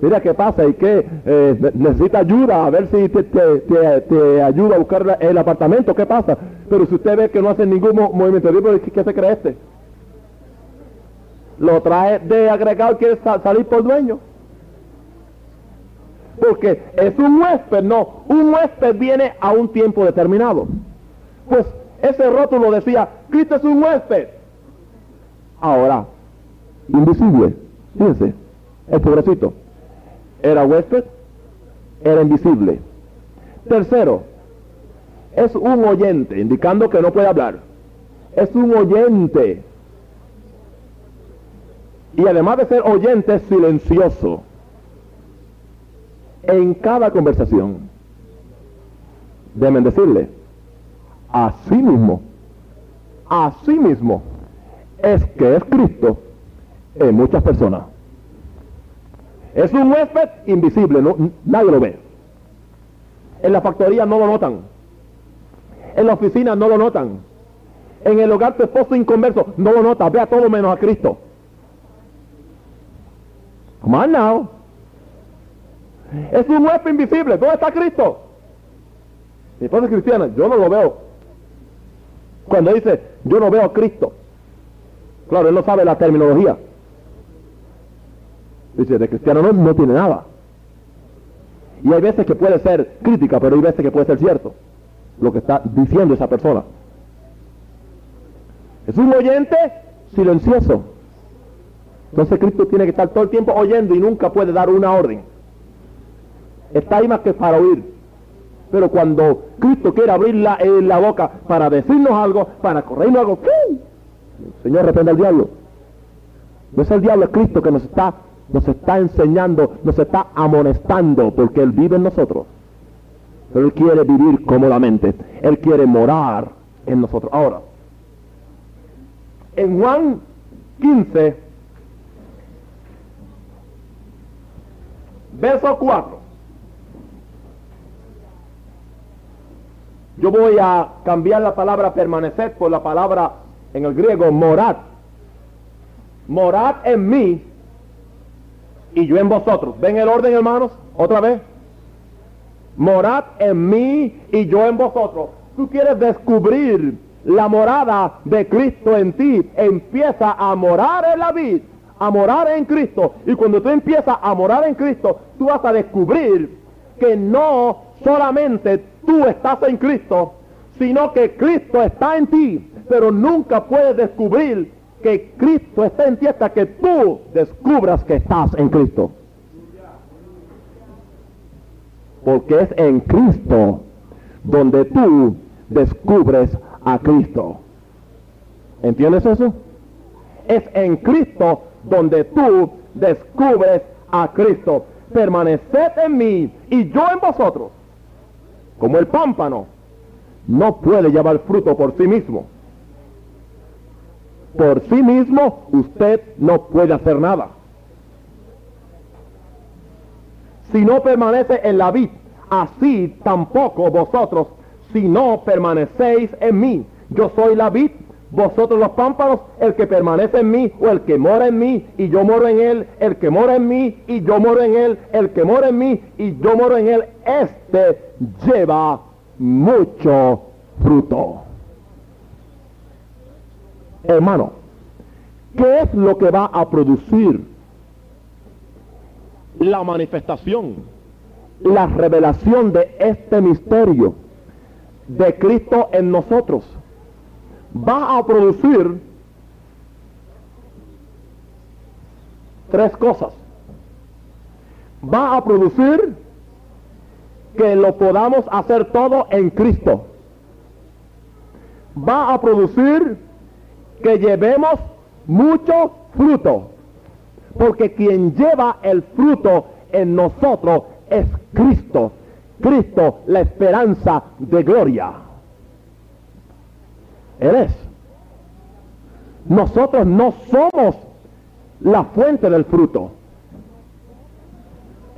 Mira qué pasa y que eh, necesita ayuda, a ver si te, ayuda a buscar el apartamento, ¿qué pasa? Pero si usted ve que no hace ningún movimiento, ¿qué, ¿qué se cree este? Lo trae de agregado y quiere salir por dueño. Porque es un huésped, no, un huésped viene a un tiempo determinado. Pues ese rótulo decía, Cristo es un huésped. Ahora, invisible, fíjense, el pobrecito, era huésped, era invisible. Tercero, es un oyente, indicando que no puede hablar. Es un oyente y además de ser oyente, silencioso. en cada conversación. Deben decirle, así mismo, así mismo, es que es Cristo en muchas personas. Es un huésped invisible, no, nadie lo ve. En la factoría no lo notan. En la oficina no lo notan. En el hogar tu esposo inconverso no lo nota. Ve a todo menos a Cristo. Come on now. Es un huésped invisible. ¿Dónde está Cristo? Mi esposa es cristiana. Yo no lo veo. Cuando dice, yo no veo a Cristo. Claro, él no sabe la terminología. Dice, de cristiano no, no tiene nada. Y hay veces que puede ser crítica, pero hay veces que puede ser cierto. Lo que está diciendo esa persona. Es un oyente silencioso. Entonces Cristo tiene que estar todo el tiempo oyendo y nunca puede dar una orden. Está ahí más que para oír. Pero cuando Cristo quiere abrir la, eh, boca para decirnos algo, para corrernos algo, Señor, reprenda al diablo. No es el diablo, es Cristo que nos está nos está enseñando, nos está amonestando, porque Él vive en nosotros. Pero Él quiere vivir cómodamente. Él quiere morar en nosotros. Ahora, en Juan 15, verso 4. Yo voy a cambiar la palabra permanecer por la palabra en el griego morad. Morad en mí y yo en vosotros. ¿Ven el orden, hermanos? Otra vez. Morad en mí y yo en vosotros. Tú quieres descubrir la morada de Cristo en ti. Empieza a morar en la vida, a morar en Cristo. Y cuando tú empiezas a morar en Cristo, tú vas a descubrir que no solamente tú estás en Cristo, sino que Cristo está en ti. Pero nunca puedes descubrir que Cristo está en ti hasta que tú descubras que estás en Cristo. Porque es en Cristo donde tú descubres a Cristo. ¿Entiendes eso? Es en Cristo donde tú descubres a Cristo. Permaneced en mí y yo en vosotros. Como el pámpano no puede llevar fruto por sí mismo por sí mismo usted no puede hacer nada. Si no permanece en la vid, así tampoco vosotros, si no permanecéis en mí. Yo soy la vid, vosotros los pámpanos, el que permanece en mí o el que mora en mí y yo moro en él, el que mora en mí y yo moro en él, el que mora en mí y yo moro en él, este lleva mucho fruto. Hermano, ¿qué es lo que va a producir la manifestación, la revelación de este misterio de Cristo en nosotros? Va a producir tres cosas. Va a producir que lo podamos hacer todo en Cristo. Va a producir que llevemos mucho fruto. Porque quien lleva el fruto en nosotros es Cristo. Cristo, la esperanza de gloria. Él es. Nosotros no somos la fuente del fruto.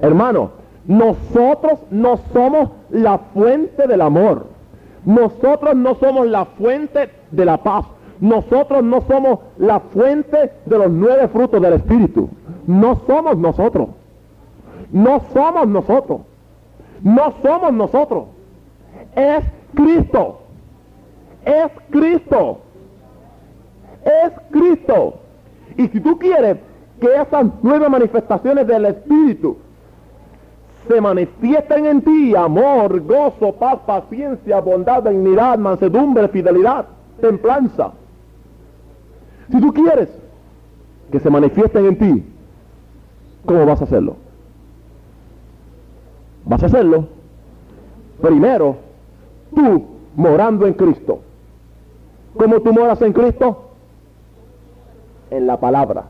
Hermano, nosotros no somos la fuente del amor. Nosotros no somos la fuente de la paz. Nosotros no somos la fuente de los nueve frutos del Espíritu. No somos nosotros. No somos nosotros. No somos nosotros. Es Cristo. Es Cristo. Es Cristo. Y si tú quieres que esas nueve manifestaciones del Espíritu se manifiesten en ti, amor, gozo, paz, paciencia, bondad, dignidad, mansedumbre, fidelidad, templanza, si tú quieres que se manifiesten en ti, ¿cómo vas a hacerlo? Vas a hacerlo primero tú morando en Cristo. ¿Cómo tú moras en Cristo? En la palabra.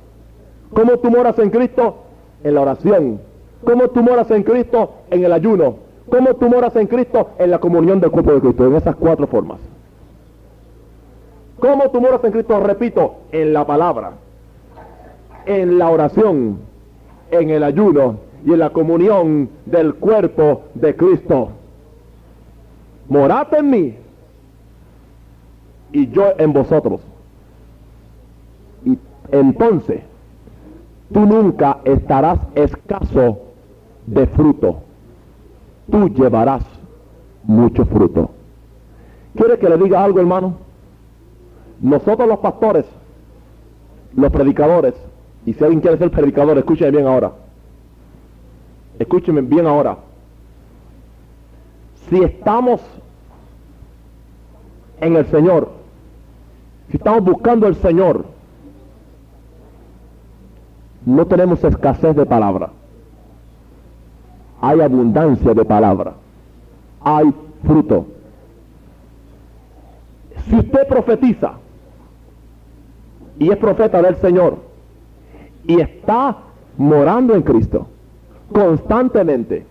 ¿Cómo tú moras en Cristo? En la oración. ¿Cómo tú moras en Cristo? En el ayuno. ¿Cómo tú moras en Cristo? En la comunión del cuerpo de Cristo. En esas cuatro formas. ¿Cómo tú moras en Cristo? Repito, en la palabra, en la oración, en el ayuno y en la comunión del cuerpo de Cristo. Morad en mí y yo en vosotros. Y entonces tú nunca estarás escaso de fruto. Tú llevarás mucho fruto. ¿Quiere que le diga algo, hermano? Nosotros los pastores, los predicadores, y si alguien quiere ser predicador, escúcheme bien ahora. Escúcheme bien ahora. Si estamos en el Señor, si estamos buscando el Señor, no tenemos escasez de palabra. Hay abundancia de palabra. Hay fruto. Si usted profetiza y es profeta del Señor y está morando en Cristo constantemente,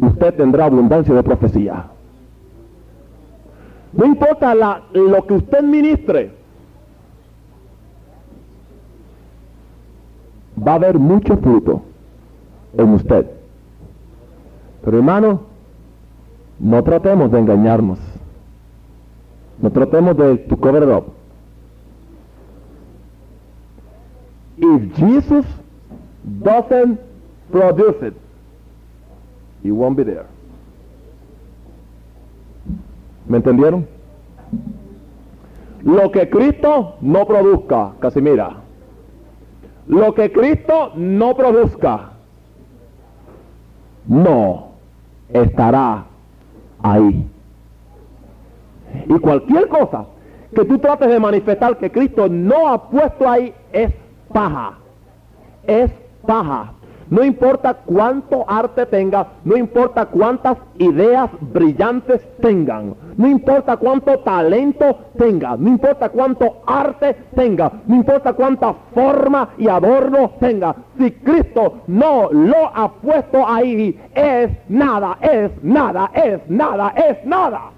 usted tendrá abundancia de profecía. No importa la, lo que usted ministre, va a haber mucho fruto en usted. Pero hermano, no tratemos de engañarnos. No tratemos de to cover it up. If Jesus doesn't produce it, he won't be there. ¿Me entendieron? Lo que Cristo no produzca, Casimira. Lo que Cristo no produzca, no estará ahí. Y cualquier cosa que tú trates de manifestar que Cristo no ha puesto ahí es paja. Es paja. No importa cuánto arte tenga, no importa cuántas ideas brillantes tengan, no importa cuánto talento tenga, no importa cuánto arte tenga, no importa cuánta forma y adorno tenga. Si Cristo no lo ha puesto ahí, es nada, es nada, es nada, es nada.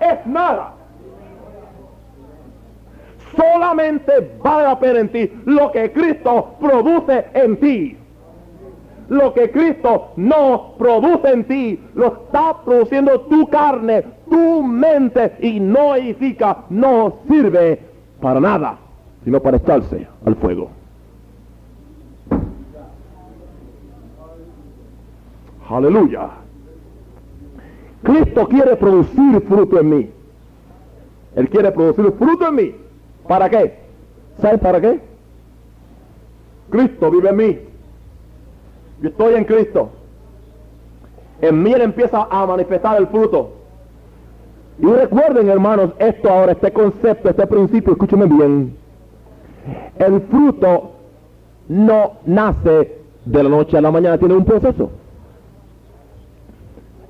Es nada solamente vale la pena en ti lo que Cristo produce en ti. Lo que Cristo no produce en ti, lo está produciendo tu carne, tu mente y no edifica, no sirve para nada, sino para echarse al fuego. Aleluya. Cristo quiere producir fruto en mí. Él quiere producir fruto en mí. ¿Para qué? ¿Sabes para qué? Cristo vive en mí. Yo estoy en Cristo. En mí Él empieza a manifestar el fruto. Y recuerden, hermanos, esto ahora, este concepto, este principio, escúchenme bien. El fruto no nace de la noche a la mañana, tiene un proceso.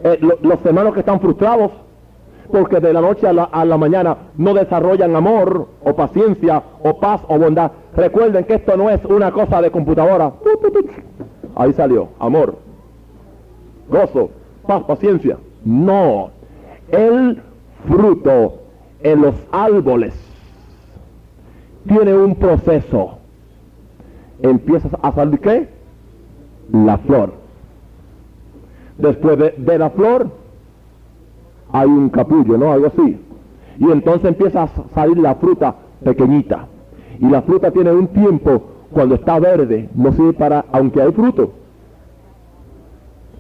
Eh, los hermanos que están frustrados porque de la noche a la, mañana no desarrollan amor o paciencia o paz o bondad. Recuerden que esto no es una cosa de computadora. Ahí salió, amor, gozo, paz, paciencia. No, el fruto en los árboles tiene un proceso. Empiezas a salir qué? La flor. Después de la flor hay un capullo, ¿no? Algo así. Y entonces empieza a salir la fruta pequeñita. Y la fruta tiene un tiempo, cuando está verde, no sirve para, aunque hay fruto.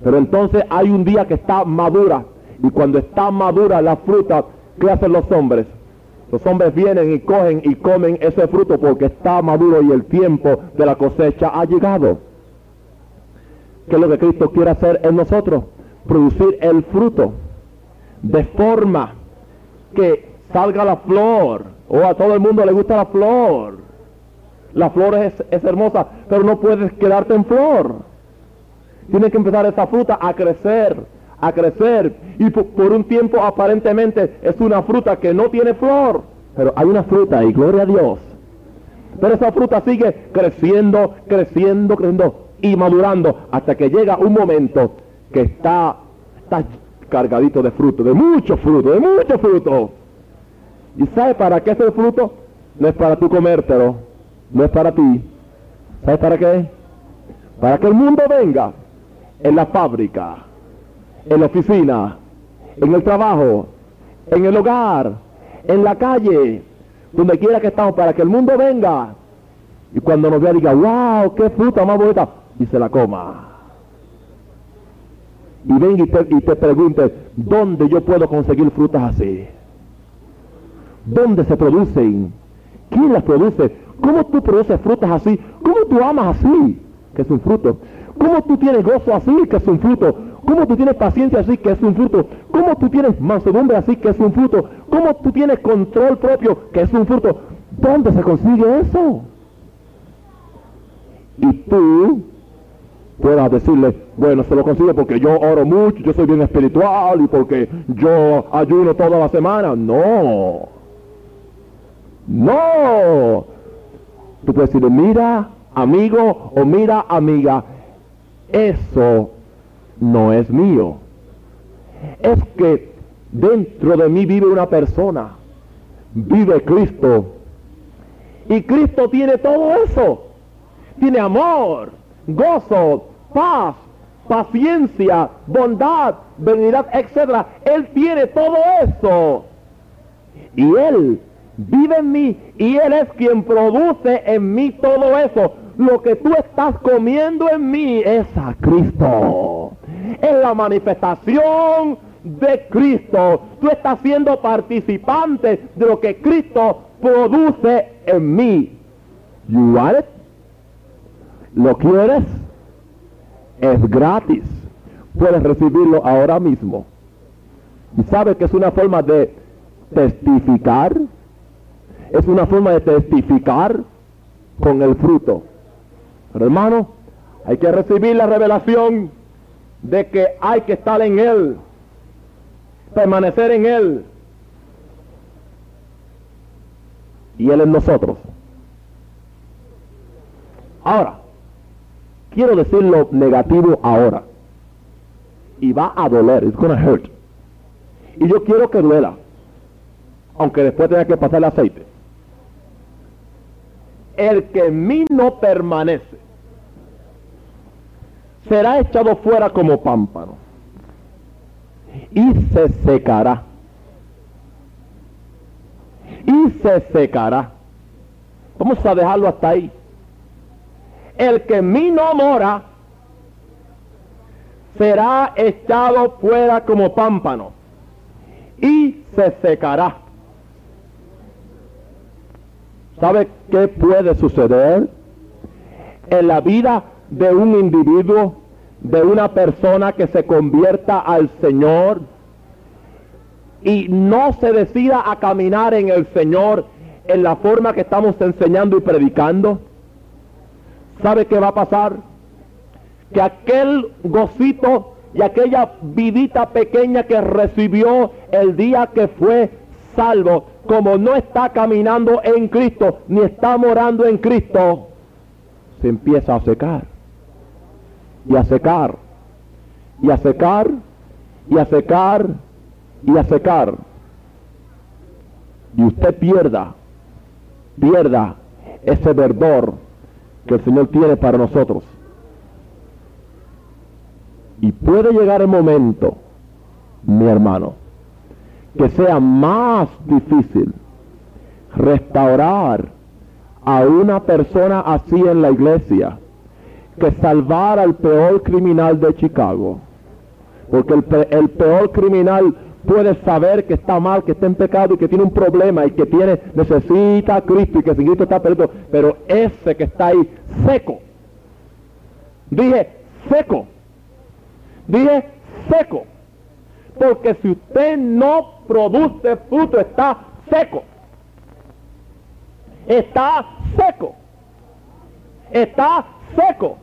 Pero entonces hay un día que está madura. Y cuando está madura la fruta, ¿qué hacen los hombres? Los hombres vienen y cogen y comen ese fruto porque está maduro y el tiempo de la cosecha ha llegado. ¿Qué es lo que Cristo quiere hacer en nosotros? Producir el fruto de forma que salga la flor. O a todo el mundo le gusta la flor. La flor es, hermosa, pero no puedes quedarte en flor. Tiene que empezar esa fruta a crecer, a crecer. Y por, un tiempo aparentemente es una fruta que no tiene flor. Pero hay una fruta y gloria a Dios. Pero esa fruta sigue creciendo, creciendo, creciendo. y madurando hasta que llega un momento que está cargadito de fruto, de mucho fruto, de mucho fruto. ¿Y sabe para qué es fruto? No es para tú comértelo, no es para ti. ¿Sabes para qué? Para que el mundo venga en la fábrica, en la oficina, en el trabajo, en el hogar, en la calle, donde quiera que estamos, para que el mundo venga. Y cuando nos vea diga, wow, qué fruta más bonita, y se la coma. Y venga y te, y ¿dónde yo puedo conseguir frutas así? ¿Dónde se producen? ¿Quién las produce? ¿Cómo tú produces frutas así? ¿Cómo tú amas así? Que es un fruto. ¿Cómo tú tienes gozo así? Que es un fruto. ¿Cómo tú tienes paciencia así? Que es un fruto. ¿Cómo tú tienes mansedumbre así? Que es un fruto. ¿Cómo tú tienes control propio? Que es un fruto. ¿Dónde se consigue eso? Y tú puedas decirle, bueno, se lo consigue porque yo oro mucho, yo soy bien espiritual y porque yo ayuno toda la semana. No. No. Tú puedes decirle, mira, amigo o mira, amiga, eso no es mío. Es que dentro de mí vive una persona, vive Cristo. Y Cristo tiene todo eso. Tiene amor, gozo, paz, paciencia, bondad, benignidad, etc. Él tiene todo eso. Y Él vive en mí y Él es quien produce en mí todo eso. Lo que tú estás comiendo en mí es a Cristo. Es la manifestación de Cristo. Tú estás siendo participante de lo que Cristo produce en mí. You want it? ¿Lo quieres? Es gratis. Puedes recibirlo ahora mismo. ¿Y sabes que es una forma de testificar? Es una forma de testificar con el fruto. Pero hermano, hay que recibir la revelación de que hay que estar en Él, permanecer en Él. Y Él en nosotros. Ahora, quiero decir lo negativo ahora. Y va a doler, it's gonna hurt. Y yo quiero que duela, aunque después tenga que pasar el aceite. El que en mí no permanece será echado fuera como pámpano y se secará. Y se secará. Vamos a dejarlo hasta ahí. El que en mí no mora será echado fuera como pámpano y se secará. ¿Sabe qué puede suceder en la vida de un individuo, de una persona que se convierta al Señor y no se decida a caminar en el Señor en la forma que estamos enseñando y predicando? ¿Sabe qué va a pasar? Que aquel gocito y aquella vidita pequeña que recibió el día que fue salvo, como no está caminando en Cristo, ni está morando en Cristo, se empieza a secar. Y a secar. Y a secar. Y a secar. Y a secar. Y usted pierda, pierda ese verdor que el Señor tiene para nosotros. Y puede llegar el momento, mi hermano, que sea más difícil restaurar a una persona así en la iglesia que salvar al peor criminal de Chicago. Porque el, peor criminal puede saber que está mal, que está en pecado y que tiene un problema y que tiene, necesita a Cristo y que sin Cristo está perdido. Pero ese que está ahí seco, dije seco, dije seco. Porque si usted no produce fruto, está seco. Está seco. Está seco.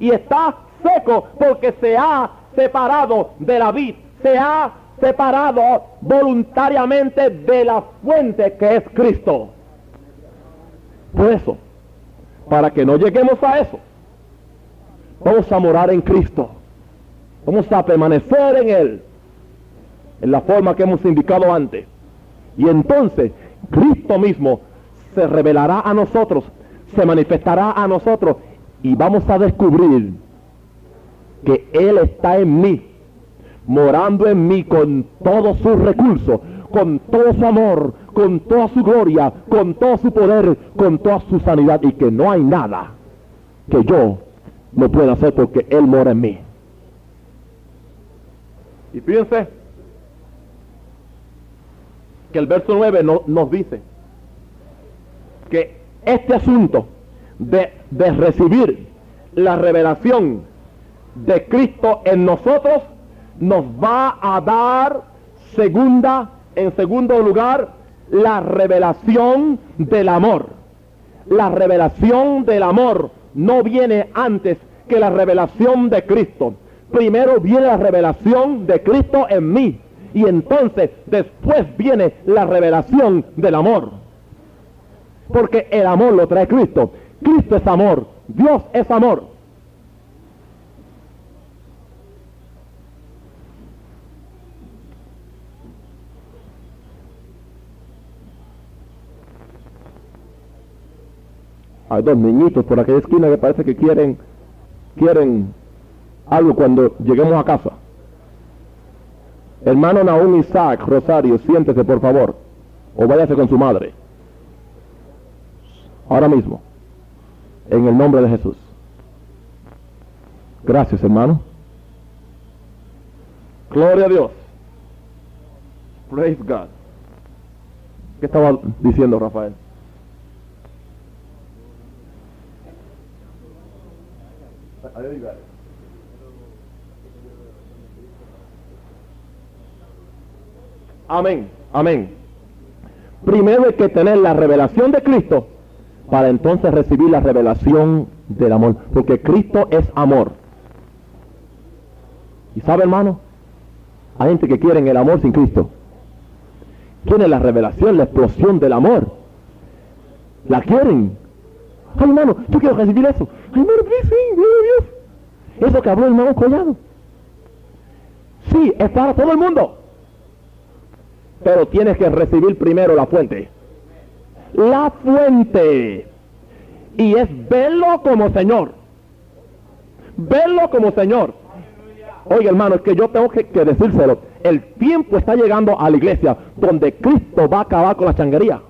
Y está seco porque se ha separado de la vid. Se ha separado voluntariamente de la fuente que es Cristo. Por eso, para que no lleguemos a eso, Vamos a morar en Cristo. Vamos a permanecer en Él. En la forma que hemos indicado antes. Y entonces Cristo mismo se revelará a nosotros, se manifestará a nosotros y vamos a descubrir que Él está en mí, morando en mí con todos sus recursos, con todo su amor, con toda su gloria, con todo su poder, con toda su sanidad y que no hay nada que yo no pueda hacer porque Él mora en mí. Y fíjense que el verso 9 nos dice que este asunto de, de recibir la revelación de Cristo en nosotros nos va a dar segunda, en segundo lugar, la revelación del amor. La revelación del amor no viene antes que la revelación de Cristo. Primero viene la revelación de Cristo en mí y entonces después viene la revelación del amor. Porque el amor lo trae Cristo. Cristo es amor. Dios es amor. Hay dos niñitos por aquella esquina que parece que quieren, quieren algo cuando lleguemos a casa. Hermano Naúm Isaac Rosario, siéntese por favor. O váyase con su madre. Ahora mismo. En el nombre de Jesús. Gracias, hermano. Gloria a Dios. Praise God. ¿Qué estaba diciendo Rafael? Amén, amén. Primero hay que tener la revelación de Cristo para entonces recibir la revelación del amor. Porque Cristo es amor. ¿Y sabe hermano? Hay gente que quiere el amor sin Cristo. Quieren la revelación, la explosión del amor. La quieren. Ay hermano, yo quiero recibir eso. Ay sí, Dios. Eso que habló el hermano Collado. Sí, es para todo el mundo. Pero tienes que recibir primero la fuente. La fuente. Y es verlo como Señor. Verlo como Señor. Oye hermano, es que yo tengo que, que, decírselo. El tiempo está llegando a la iglesia donde Cristo va a acabar con la changuería.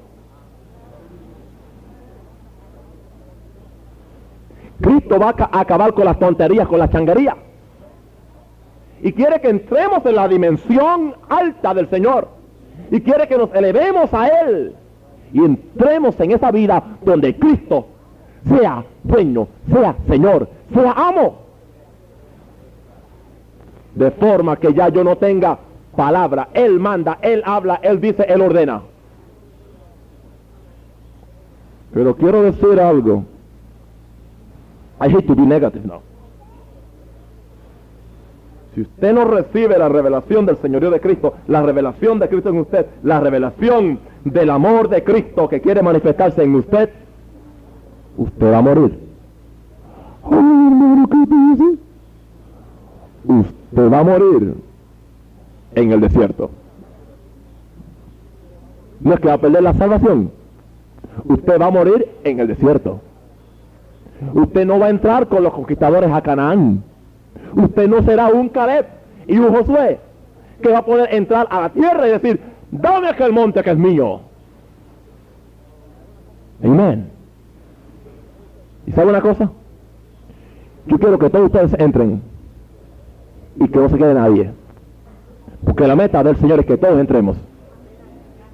Cristo va a acabar con las tonterías, con la changuería. Y quiere que entremos en la dimensión alta del Señor. Y quiere que nos elevemos a Él. Y entremos en esa vida donde Cristo sea dueño, sea Señor, sea amo. De forma que ya yo no tenga palabra. Él manda, Él habla, Él dice, Él ordena. Pero quiero decir algo. I hate to be negative now. Si usted no recibe la revelación del Señorío de Cristo, la revelación de Cristo en usted, la revelación del amor de Cristo que quiere manifestarse en usted, usted va a morir. Usted va a morir en el desierto. No es que va a perder la salvación. Usted va a morir en el desierto. Usted no va a entrar con los conquistadores a Canaán. Usted no será un Caleb y un Josué que va a poder entrar a la tierra y decir, dame aquel monte que es mío. Amén. ¿Y sabe una cosa? Yo quiero que todos ustedes entren y que no se quede nadie. Porque la meta del Señor es que todos entremos.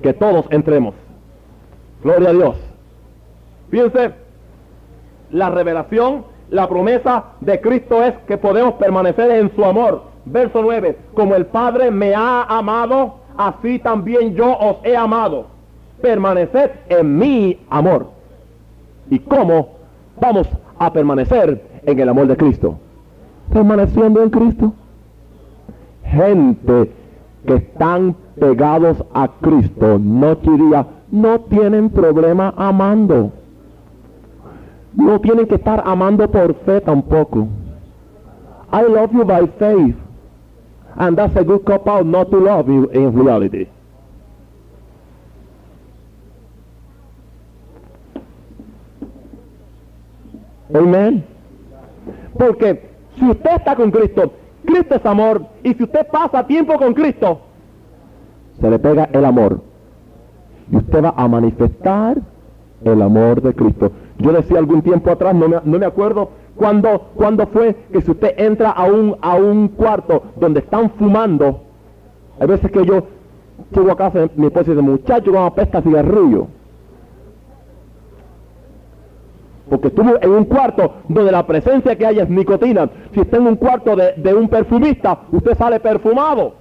Que todos entremos. Gloria a Dios. Fíjense, la revelación, la promesa de Cristo es que podemos permanecer en su amor. Verso 9, como el Padre me ha amado, así también yo os he amado. Permaneced en mi amor. ¿Y cómo vamos a permanecer en el amor de Cristo? Permaneciendo en Cristo. Gente que están pegados a Cristo, y día, no tienen problema amando. No tienen que estar amando por fe tampoco. I love you by faith. And that's a good cop out not to love you in reality. Amen. Porque si usted está con Cristo, Cristo es amor. Y si usted pasa tiempo con Cristo, se le pega el amor. Y usted va a manifestar el amor de Cristo. Yo decía algún tiempo atrás, no me, no me acuerdo cuándo, cuándo fue que si usted entra a un, a un cuarto donde están fumando, hay veces que yo llego a casa mi esposa dice, muchacho, como apesta cigarrillo. Porque estuvo en un cuarto donde la presencia que hay es nicotina. Si está en un cuarto de, de un perfumista, usted sale perfumado.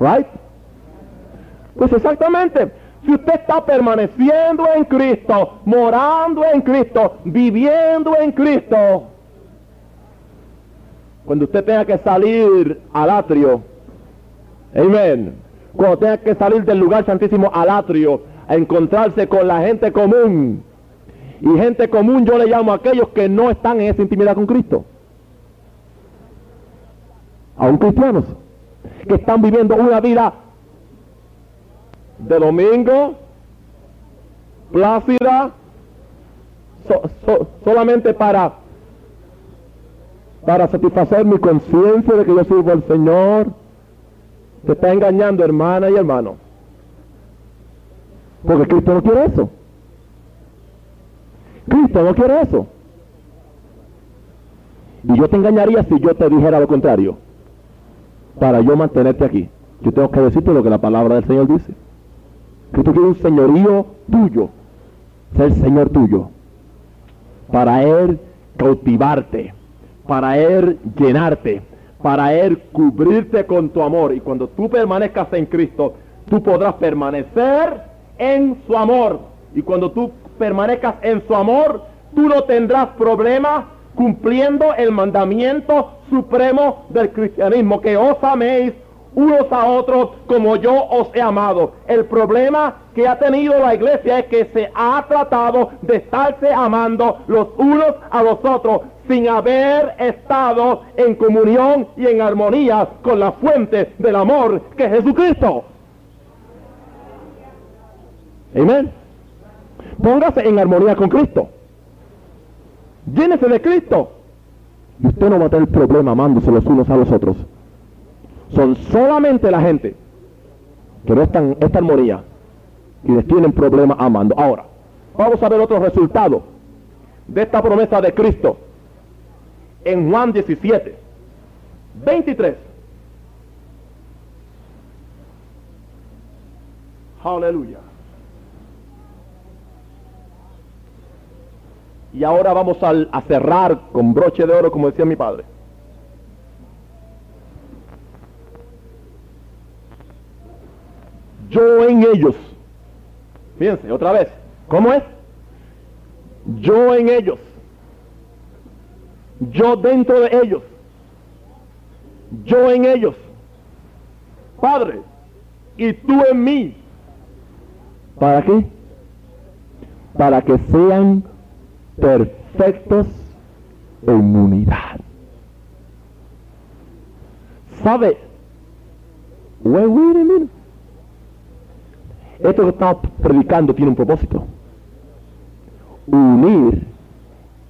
Right? Pues exactamente. Si usted está permaneciendo en Cristo, morando en Cristo, viviendo en Cristo, cuando usted tenga que salir al atrio, amén, cuando tenga que salir del lugar santísimo al atrio, a encontrarse con la gente común, y gente común yo le llamo a aquellos que no están en esa intimidad con Cristo, aún cristianos, que están viviendo una vida de domingo, plácida, so- so- solamente para, para satisfacer mi conciencia de que yo sirvo al Señor, te está engañando hermana y hermano. Porque Cristo no quiere eso. Cristo no quiere eso. Y yo te engañaría si yo te dijera lo contrario. Para yo mantenerte aquí. Yo tengo que decirte lo que la palabra del Señor dice. Cristo quiere un señorío tuyo, ser Señor tuyo, para Él cautivarte, para Él llenarte, para Él cubrirte con tu amor. Y cuando tú permanezcas en Cristo, tú podrás permanecer en su amor. Y cuando tú permanezcas en su amor, tú no tendrás problema cumpliendo el mandamiento supremo del cristianismo, que os améis unos a otros como yo os he amado. El problema que ha tenido la iglesia es que se ha tratado de estarse amando los unos a los otros sin haber estado en comunión y en armonía con la fuente del amor que es Jesucristo. Amén. Póngase en armonía con Cristo. Llénese de Cristo. Y usted no va a tener problema amándose los unos a los otros son solamente la gente que no están esta armonía quienes tienen problemas amando. Ahora, vamos a ver otro resultado de esta promesa de Cristo en Juan 17, 23. Aleluya. Y ahora vamos a cerrar con broche de oro, como decía mi padre. Yo en ellos. Fíjense, otra vez. ¿Cómo es? Yo en ellos. Yo dentro de ellos. Yo en ellos. Padre, y tú en mí. ¿Para qué? Para que sean perfectos en unidad. ¿Sabe? Wait, wait. Esto que estamos predicando tiene un propósito. Unir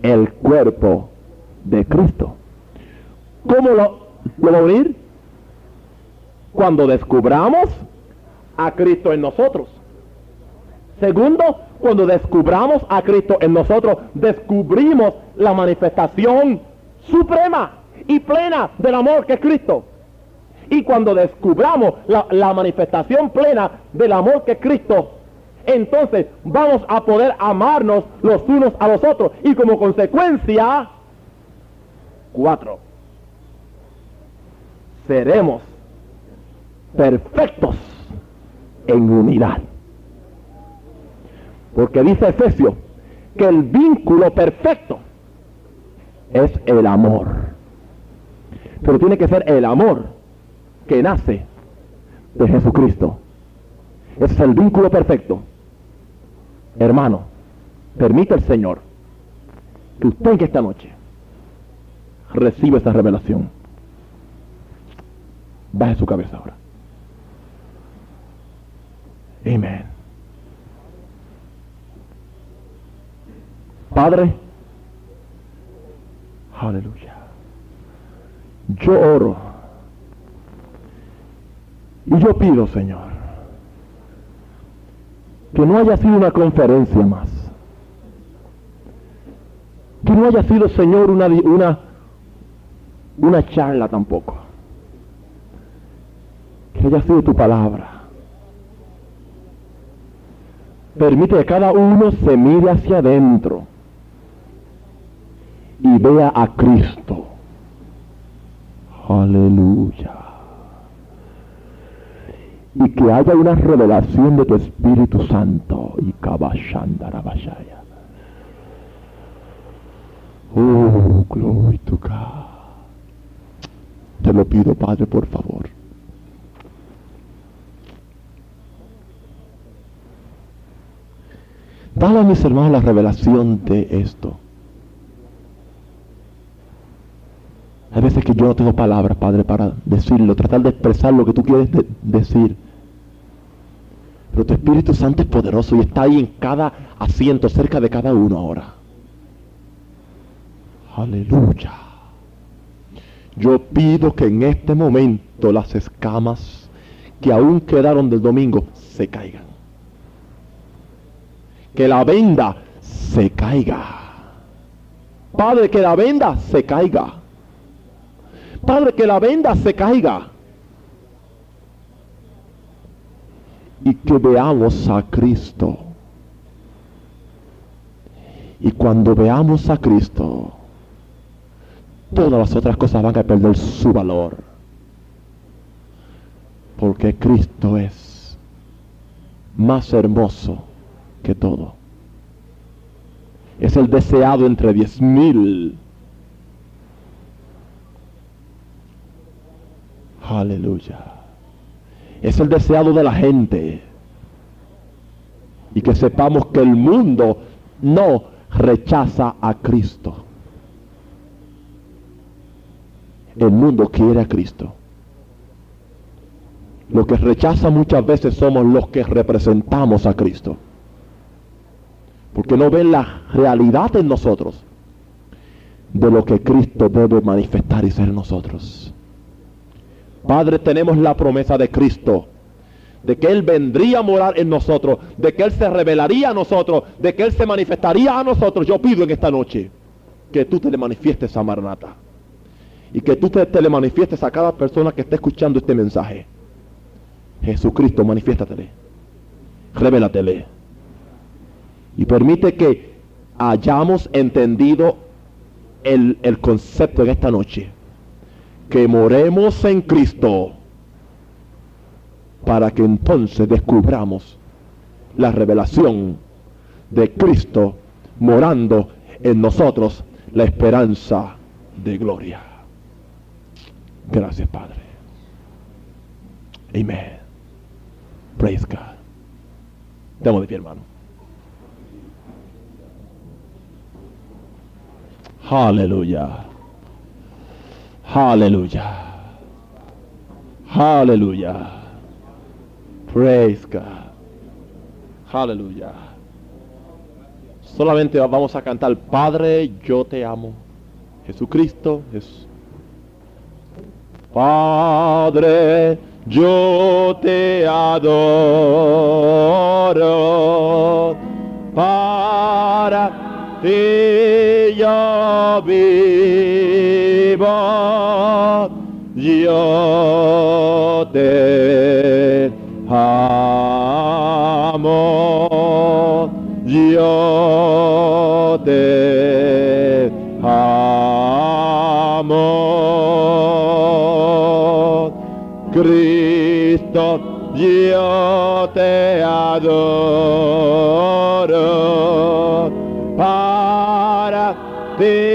el cuerpo de Cristo. ¿Cómo lo, lo va a unir? Cuando descubramos a Cristo en nosotros. Segundo, cuando descubramos a Cristo en nosotros, descubrimos la manifestación suprema y plena del amor que es Cristo. Y cuando descubramos la, manifestación plena del amor que Cristo, entonces vamos a poder amarnos los unos a los otros. Y como consecuencia, cuatro, seremos perfectos en unidad. Porque dice Efesios que el vínculo perfecto es el amor. Pero tiene que ser el amor que nace de Jesucristo. Es el vínculo perfecto. Hermano, permite el Señor que usted esta noche reciba esa revelación. Baje su cabeza ahora. Amén. Padre, aleluya. Yo oro y yo pido, Señor, que no haya sido una conferencia más. Que no haya sido, Señor, una, una, una charla tampoco. Que haya sido tu palabra. Permite que cada uno se mire hacia adentro y vea a Cristo. Aleluya. Y que haya una revelación de tu Espíritu Santo. Y Kabashandarabashaya. Oh, glory to God. Te lo pido, Padre, por favor. Dale a mis hermanos la revelación de esto. Veces que yo no tengo palabras, Padre, para decirlo, tratar de expresar lo que tú quieres decir. Pero tu Espíritu Santo es poderoso y está ahí en cada asiento, cerca de cada uno ahora. Aleluya. Yo pido que en este momento las escamas que aún quedaron del domingo se caigan. Que la venda se caiga. Padre, que la venda se caiga. Padre, que la venda se caiga. Y que veamos a Cristo. Y cuando veamos a Cristo, todas las otras cosas van a perder su valor. Porque Cristo es más hermoso que todo. Es el deseado entre diez mil Aleluya. Es el deseado de la gente. Y que sepamos que el mundo no rechaza a Cristo. El mundo quiere a Cristo. Lo que rechaza muchas veces somos los que representamos a Cristo. Porque no ven la realidad en nosotros de lo que Cristo debe manifestar y ser en nosotros. Padre, tenemos la promesa de Cristo, de que Él vendría a morar en nosotros, de que Él se revelaría a nosotros, de que Él se manifestaría a nosotros. Yo pido en esta noche que tú te le manifiestes a Maranata y que tú te, le manifiestes a cada persona que esté escuchando este mensaje. Jesucristo, manifiéstatele, revélatele y permite que hayamos entendido el, el concepto en esta noche que moremos en Cristo para que entonces descubramos la revelación de Cristo morando en nosotros la esperanza de gloria. Gracias, Padre. Amén. Praise God. Demos de pie, hermano. Aleluya. Aleluya. Aleluya. Praise God. Aleluya. Solamente vamos a cantar, Padre, yo te amo. Jesucristo es. Padre, yo te adoro. Para ti yo yo te amo, yo te amo, Cristo, yo te adoro, para